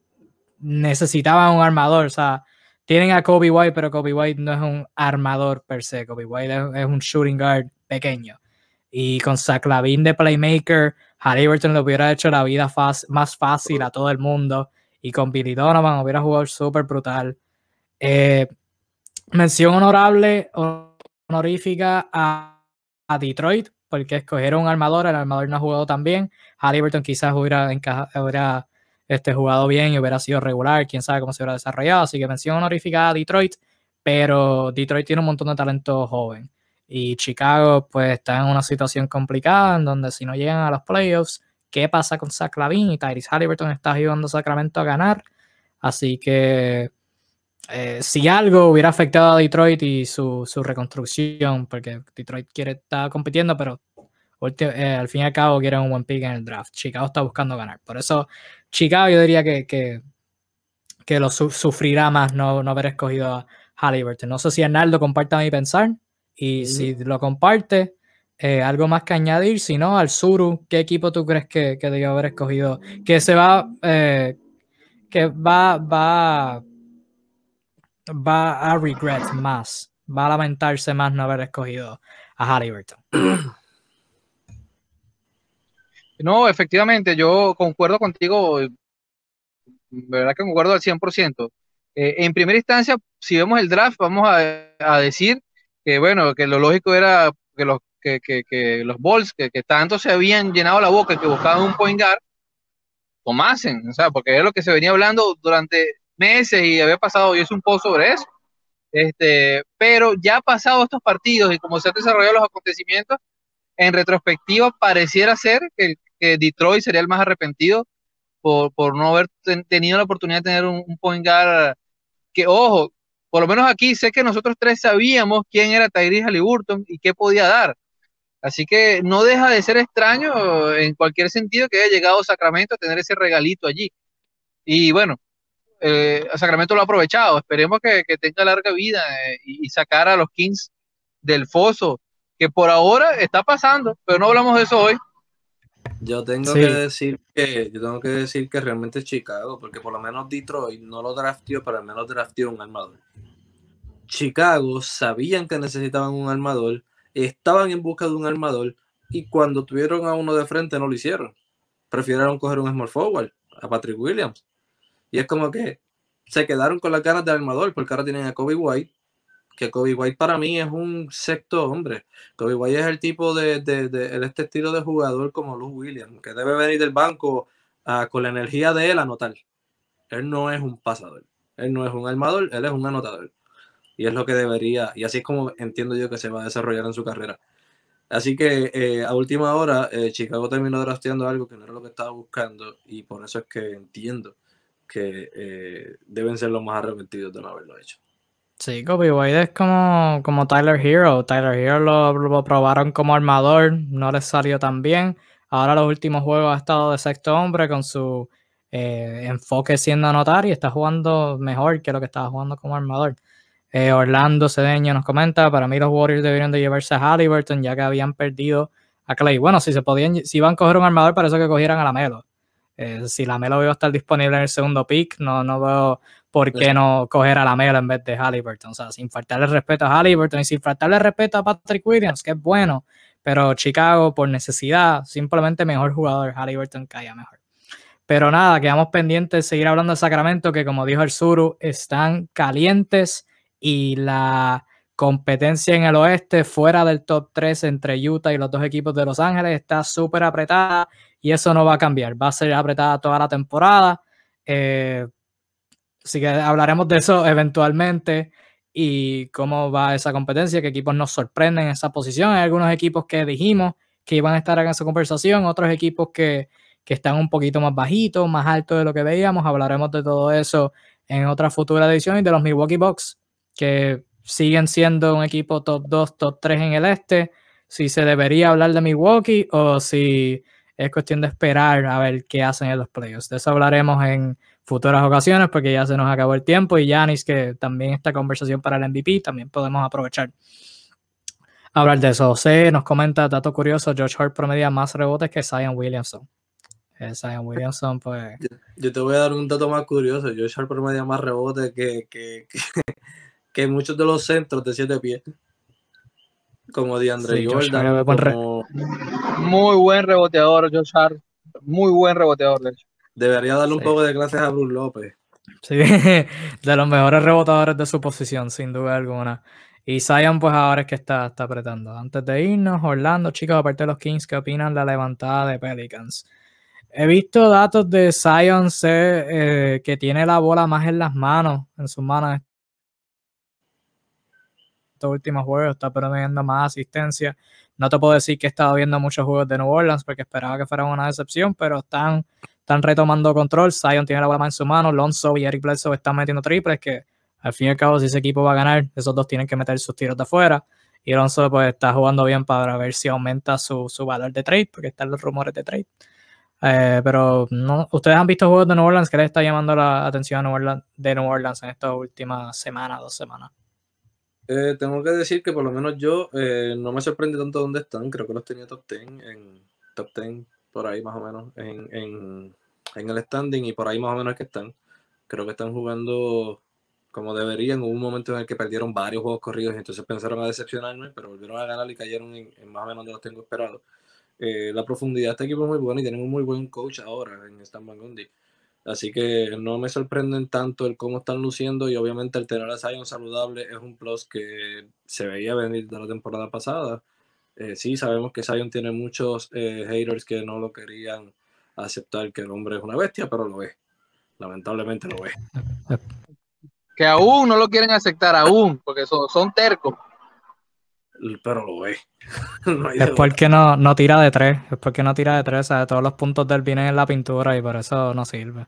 necesitaban un armador, o sea, tienen a Kobe White, pero Kobe White no es un armador per se, Kobe White es, un shooting guard pequeño. Y con Zach Lavin de playmaker, Halliburton le hubiera hecho la vida más fácil a todo el mundo. Y con Billy Donovan hubiera jugado súper brutal. Eh, mención honorable, honorífica a, a, Detroit, porque escogieron un armador, el armador no ha jugado tan bien. Halliburton quizás hubiera, hubiera este, jugado bien y hubiera sido regular, quién sabe cómo se hubiera desarrollado. Así que mención honorífica a Detroit, pero Detroit tiene un montón de talento joven. Y Chicago, pues, está en una situación complicada en donde si no llegan a los playoffs, ¿qué pasa con Zach Lavin? Y Tyrese Halliburton está ayudando a Sacramento a ganar. Así que eh, si algo hubiera afectado a Detroit y su, reconstrucción, porque Detroit quiere estar compitiendo, pero eh, al fin y al cabo quieren un buen pick en el draft. Chicago está buscando ganar. Por eso, Chicago yo diría que, que, lo sufrirá más no, no haber escogido a Halliburton. No sé si Arnaldo comparta mi pensar. Y si lo comparte, eh, algo más que añadir, si no, al Suru, ¿qué equipo tú crees que, que debió haber escogido? Que se va, eh, que va, va, va a regret más, va a lamentarse más no haber escogido a Halliburton. No, efectivamente, yo concuerdo contigo, verdad que concuerdo al 100%. Eh, en primera instancia, si vemos el draft, vamos a, a decir que bueno, que lo lógico era que los, que, que, que los Bulls, que, que, tanto se habían llenado la boca, que buscaban un point guard, tomasen, o sea, porque es lo que se venía hablando durante meses y había pasado, y es un post sobre eso. Este, pero ya ha pasado estos partidos y como se han desarrollado los acontecimientos, en retrospectiva pareciera ser que, que Detroit sería el más arrepentido por, por no haber tenido la oportunidad de tener un, un point guard que, ojo, por lo menos aquí sé que nosotros tres sabíamos quién era Tyrese Halliburton y qué podía dar. Así que no deja de ser extraño en cualquier sentido que haya llegado Sacramento a tener ese regalito allí. Y bueno, eh, Sacramento lo ha aprovechado. Esperemos que, tenga larga vida eh, y, sacar a los Kings del foso, que por ahora está pasando, pero no hablamos de eso hoy. Yo tengo que decir que yo tengo que decir que realmente es Chicago, porque por lo menos Detroit no lo draftió, pero al menos draftió un armador. Chicago sabían que necesitaban un armador, estaban en busca de un armador y cuando tuvieron a uno de frente no lo hicieron. Prefirieron coger un small forward, a Patrick Williams. Y es como que se quedaron con las ganas del armador, porque ahora tienen a Kobe White, que Kobe White para mí es un sexto hombre. Kobe White es el tipo de, de, este estilo de jugador como Lou Williams, que debe venir del banco ah, con la energía de él a anotar. Él no es un pasador, él no es un armador, él es un anotador. Y es lo que debería, y así es como entiendo yo que se va a desarrollar en su carrera. Así que eh, a última hora, eh, Chicago terminó drafteando algo que no era lo que estaba buscando, y por eso es que entiendo que eh, deben ser los más arrepentidos de no haberlo hecho. Sí, Kobe White es como, como Tyler Hero. Tyler Hero lo, probaron como armador, no les salió tan bien. Ahora los últimos juegos ha estado de sexto hombre con su eh, enfoque siendo anotar y está jugando mejor que lo que estaba jugando como armador. Eh, Orlando Cedeño nos comenta, para mí los Warriors deberían de llevarse a Halliburton ya que habían perdido a Clay. Bueno, si se podían, si iban a coger un armador, para eso que cogieran a la Melo. Eh, si la Melo iba a estar disponible en el segundo pick, no, no veo por qué no coger a la Melo en vez de Halliburton. O sea, sin faltarle respeto a Halliburton y sin faltarle respeto a Patrick Williams, que es bueno, pero Chicago por necesidad, simplemente mejor jugador, Halliburton caía mejor. Pero nada, quedamos pendientes de seguir hablando de Sacramento, que como dijo el Suru, están calientes y la competencia en el oeste, fuera del top 3 entre Utah y los dos equipos de Los Ángeles, está súper apretada y eso no va a cambiar, va a ser apretada toda la temporada. Eh, así que hablaremos de eso eventualmente y cómo va esa competencia, qué equipos nos sorprenden en esa posición. Hay algunos equipos que dijimos que iban a estar en esa conversación, otros equipos que, que están un poquito más bajitos, más altos de lo que veíamos. Hablaremos de todo eso en otra futura edición y de los Milwaukee Bucks, que siguen siendo un equipo top 2, top 3 en el este. Si se debería hablar de Milwaukee o si es cuestión de esperar a ver qué hacen en los playoffs. De eso hablaremos en futuras ocasiones porque ya se nos acabó el tiempo y Yanis, que también esta conversación para el MVP, también podemos aprovechar hablar de eso. José nos comenta, dato curioso, George Hart promedia más rebotes que Zion Williamson. Zion Williamson, pues. Yo, te voy a dar un dato más curioso. Josh Hart promedia más rebote que, que, que, muchos de los centros de siete pies. Como DeAndre Jordan. Como... Muy buen reboteador, Josh Hart. Muy buen reboteador, de hecho. Debería darle un poco de clases a Bruce López. Sí, de los mejores rebotadores de su posición, sin duda alguna. Y Zion, pues ahora es que está, está apretando. Antes de irnos, Orlando, chicos, aparte de los Kings, ¿qué opinan de la levantada de Pelicans? He visto datos de Zion eh, que tiene la bola más en las manos, en sus manos. Estos últimos juegos está perdiendo más asistencia. No te puedo decir que he estado viendo muchos juegos de New Orleans porque esperaba que fuera una decepción, pero están, están retomando control. Zion tiene la bola en su mano. Lonzo y Eric Bledsoe están metiendo triples que al fin y al cabo, si ese equipo va a ganar, esos dos tienen que meter sus tiros de afuera. Y Lonzo pues está jugando bien para ver si aumenta su, su valor de trade, porque están los rumores de trade. Eh, pero no, ustedes han visto juegos de New Orleans que les está llamando la atención a New Orleans, de New Orleans en estas últimas semanas, dos semanas. Eh, tengo que decir que por lo menos yo eh, no me sorprende tanto dónde están. Creo que los tenía top 10 en top 10 por ahí más o menos en, en, en, el standing y por ahí más o menos que están. Creo que están jugando como deberían. Hubo un momento en el que perdieron varios juegos corridos y entonces pensaron a decepcionarme, pero volvieron a ganar y cayeron en, más o menos donde los tengo esperados. Eh, la profundidad de este equipo es muy buena y tienen un muy buen coach ahora en Stan Van Gundy. Así que no me sorprenden tanto el cómo están luciendo y obviamente el tener a Zion saludable es un plus que se veía venir de la temporada pasada. Eh, sí, sabemos que Zion tiene muchos eh, haters que no lo querían aceptar que el hombre es una bestia, pero lo es. Lamentablemente lo es. Que aún no lo quieren aceptar, aún, porque son, son tercos pero lo ve. es porque no, no tira de tres, es porque no tira de tres, ¿sabes? todos los puntos del vienen en la pintura y por eso no sirve.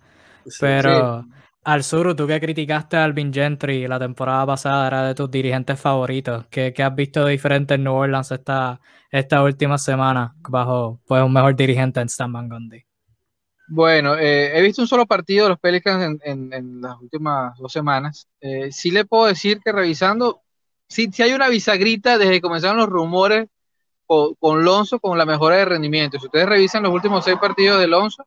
pero al sur, tú que criticaste a Alvin Gentry la temporada pasada, era de tus dirigentes favoritos. ¿Qué, has visto de diferente en New Orleans esta, esta última semana bajo pues, un mejor dirigente en Stan Van Gundy? Bueno, eh, he visto un solo partido de los Pelicans en, las últimas dos semanas. Eh, sí le puedo decir que revisando, si, hay una bisagrita desde que comenzaron los rumores con, con, Lonzo con la mejora de rendimiento. Si ustedes revisan los últimos seis partidos de Lonzo,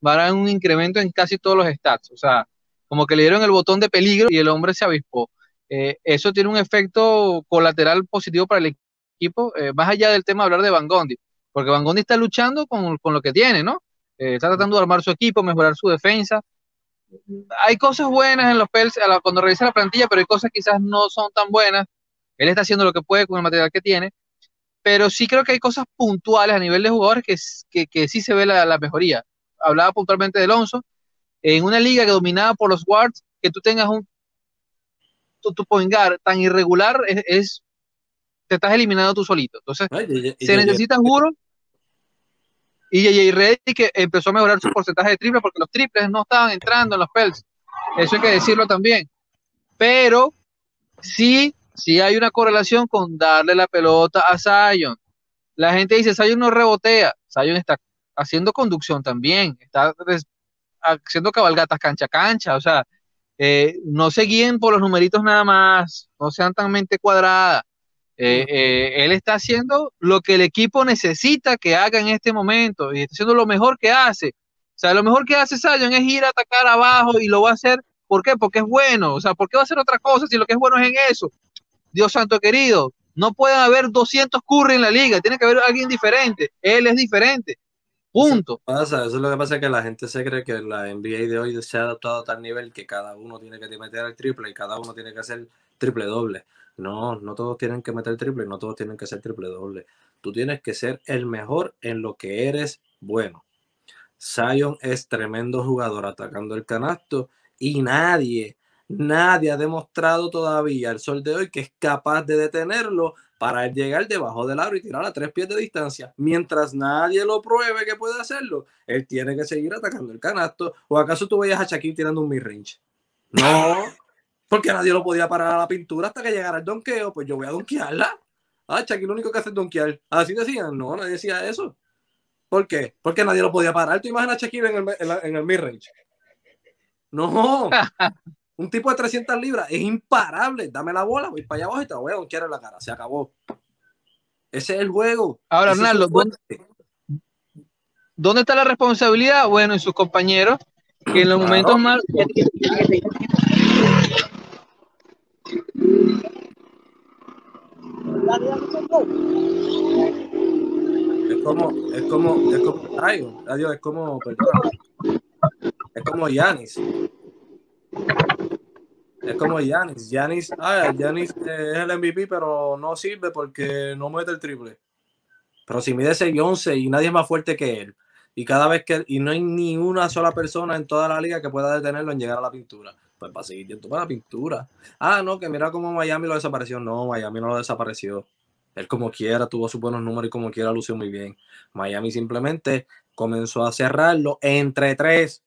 van a un incremento en casi todos los stats. O sea, como que le dieron el botón de peligro y el hombre se avispó. Eh, eso tiene un efecto colateral positivo para el equipo, eh, más allá del tema de hablar de Van Gondi, porque Van Gondi está luchando con, con lo que tiene, ¿no? Eh, está tratando de armar su equipo, mejorar su defensa. Hay cosas buenas en los Pels cuando revisa la plantilla, pero hay cosas quizás no son tan buenas. Él está haciendo lo que puede con el material que tiene, pero sí creo que hay cosas puntuales a nivel de jugadores que, que, sí se ve la, mejoría. Hablaba puntualmente de Alonso, en una liga que dominada por los guards, que tú tengas un tu, tu point guard tan irregular es, te estás eliminando tú solito. Entonces, se necesita juro. Y JJ Reddy que empezó a mejorar su porcentaje de triple porque los triples no estaban entrando en los Pels. Eso hay que decirlo también. Pero sí si hay una correlación con darle la pelota a Zion. La gente dice, Zion no rebotea. Zion está haciendo conducción también, está haciendo cabalgatas cancha a cancha. O sea, eh, no se guíen por los numeritos nada más, no sean tan mente cuadrada. Eh, eh, él está haciendo lo que el equipo necesita que haga en este momento y está haciendo lo mejor que hace. O sea, lo mejor que hace Zion es ir a atacar abajo y lo va a hacer. ¿Por qué? Porque es bueno. O sea, ¿por qué va a hacer otra cosa si lo que es bueno es en eso? Dios santo querido, no pueden haber 200 Curry en la liga, tiene que haber alguien diferente. Él es diferente. Punto. Eso, pasa, eso es lo que pasa que la gente se cree que la NBA de hoy se ha adaptado a tal nivel que cada uno tiene que meter el triple y cada uno tiene que hacer triple doble. No, no todos tienen que meter triple, no todos tienen que hacer triple doble. Tú tienes que ser el mejor en lo que eres bueno. Zion es tremendo jugador atacando el canasto y nadie, Nadie ha demostrado todavía al sol de hoy que es capaz de detenerlo para llegar debajo del aro y tirar a tres pies de distancia. Mientras nadie lo pruebe que puede hacerlo, él tiene que seguir atacando el canasto. ¿O acaso tú veías a Shaquille tirando un midrange? No, porque nadie lo podía parar a la pintura hasta que llegara el donqueo. Pues yo voy a donkearla. Ah, Shaquille lo único que hace es donkear. Así decían. No, nadie decía eso. ¿Por qué? Porque nadie lo podía parar. ¿Tú imaginas a Shaquille en el, en el midrange? No. Un tipo de 300 libras es imparable. Dame la bola, voy para allá abajo y te voy a donkear en la cara. Se acabó. Ese es el juego. Ahora, Arnaldo, ¿Dónde está la responsabilidad? Bueno, en sus compañeros, que en los momentos más... Es como, es como, es como, ay, adiós, es como, perdón, es como Yanis. Es como Yanis. Yanis, ah, Yanis es el MVP, pero no sirve porque no mete el triple. Pero si mide 6'11 y nadie es más fuerte que él, y cada vez que, y no hay ni una sola persona en toda la liga que pueda detenerlo en llegar a la pintura, pues va a para la pintura. Ah, no, que mira cómo Miami lo desapareció. No, Miami no lo desapareció. Él como quiera tuvo sus buenos números y como quiera lució muy bien. Miami simplemente comenzó a cerrarlo entre tres.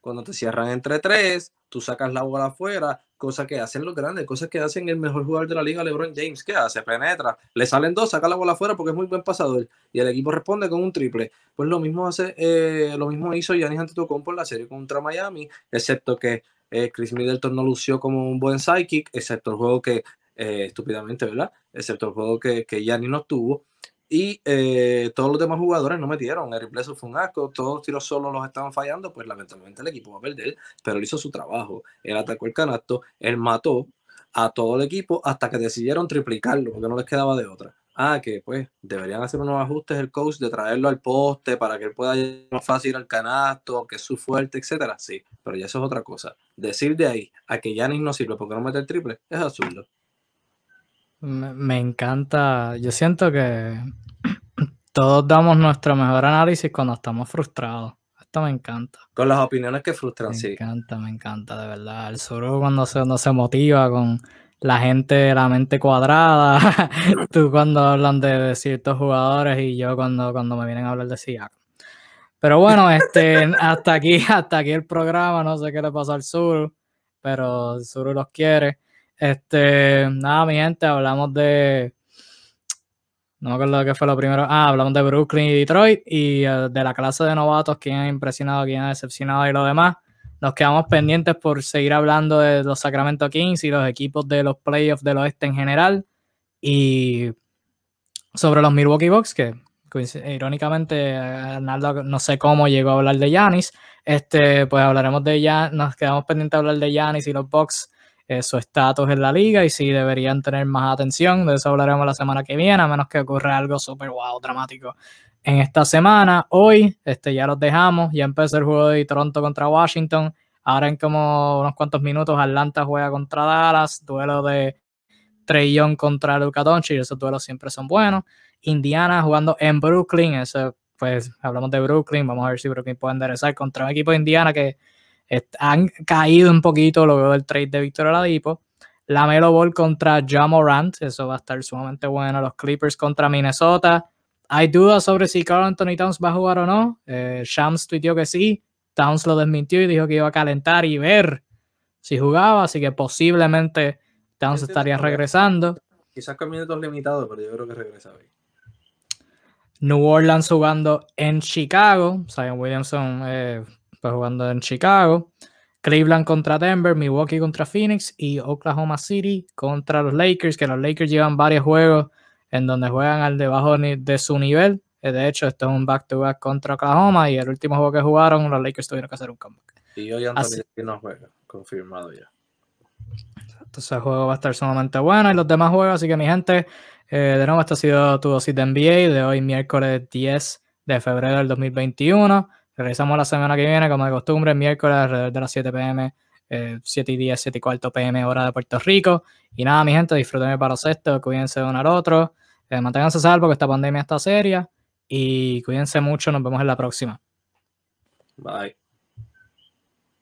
Cuando te cierran entre tres, tú sacas la bola afuera, cosa que hacen los grandes, cosas que hacen el mejor jugador de la liga, LeBron James. ¿Qué hace? Penetra, le salen dos, saca la bola afuera porque es muy buen pasador y el equipo responde con un triple. Pues lo mismo hace, eh, lo mismo hizo Giannis Antetokounmpo en la serie contra Miami, excepto que eh, Chris Middleton no lució como un buen psychic, excepto el juego que eh, estúpidamente, ¿verdad? Excepto el juego que, que Giannis no tuvo. Y eh, todos los demás jugadores no metieron. Eric Bledsoe fue un asco, todos los tiros solos los estaban fallando, pues lamentablemente el equipo va a perder, pero él hizo su trabajo. Él atacó el canasto, él mató a todo el equipo hasta que decidieron triplicarlo, porque no les quedaba de otra. Ah, que pues deberían hacer unos ajustes el coach de traerlo al poste para que él pueda ir más fácil al canasto, que es su fuerte, etcétera. Sí, pero ya eso es otra cosa. Decir de ahí a que Yanis no sirve porque no mete el triple es absurdo. Me, me encanta. Yo siento que todos damos nuestro mejor análisis cuando estamos frustrados. Esto me encanta. Con las opiniones que frustran, Me sí. encanta, me encanta, de verdad. El Zuru cuando se, cuando se motiva con la gente, la mente cuadrada. Tú cuando hablan de, de ciertos jugadores y yo cuando, cuando me vienen a hablar de Siakam. Pero bueno, este, hasta aquí, hasta aquí el programa. No sé qué le pasó al Zuru, pero el Zuru los quiere. Este, nada, mi gente, hablamos de. No me acuerdo qué fue lo primero. Ah, hablamos de Brooklyn y Detroit y eh, de la clase de novatos, quién ha impresionado, quién ha decepcionado y lo demás. Nos quedamos pendientes por seguir hablando de los Sacramento Kings y los equipos de los playoffs del oeste en general. Y sobre los Milwaukee Bucks, que irónicamente Arnaldo no sé cómo llegó a hablar de Giannis. Este, pues hablaremos de ya, nos quedamos pendientes de hablar de Giannis y los Bucks, eh, su estatus en la liga y si deberían tener más atención. De eso hablaremos la semana que viene, a menos que ocurra algo súper wow, dramático en esta semana. Hoy, este, ya los dejamos. Ya empezó el juego de Toronto contra Washington. Ahora en como unos cuantos minutos Atlanta juega contra Dallas. Duelo de Trey Young contra Luka Doncic. Esos duelos siempre son buenos. Indiana jugando en Brooklyn. Eso, pues hablamos de Brooklyn. Vamos a ver si Brooklyn puede enderezar contra un equipo de Indiana que han caído un poquito luego del trade de Víctor Oladipo. La Melo Ball contra Ja Morant. Eso va a estar sumamente bueno. Los Clippers contra Minnesota. Hay dudas sobre si Carl Anthony Towns va a jugar o no. Eh, Shams tuiteó que sí. Towns lo desmintió y dijo que iba a calentar y ver si jugaba. Así que posiblemente Towns sí, estaría regresando. Quizás con minutos limitados, pero yo creo que regresa hoy. New Orleans jugando en Chicago. Zion Williamson eh, pues jugando en Chicago. Cleveland contra Denver, Milwaukee contra Phoenix y Oklahoma City contra los Lakers, que los Lakers llevan varios juegos en donde juegan al debajo de su nivel. Eh, De hecho, esto es un back-to-back contra Oklahoma y el último juego que jugaron, los Lakers tuvieron que hacer un comeback. Y hoy Anthony no juega, confirmado ya. Entonces el juego va a estar sumamente bueno y los demás juegos. Así que mi gente, eh, de nuevo, esto ha sido tu dosis de NBA de hoy, miércoles 10 de febrero del 2021. Regresamos la semana que viene, como de costumbre, miércoles alrededor de las 7 pm, eh, 7 y 10, 7 y cuarto pm, hora de Puerto Rico. Y nada, mi gente, disfruten el baloncesto, cuídense de uno al otro, eh, manténganse salvo que esta pandemia está seria y cuídense mucho. Nos vemos en la próxima. Bye.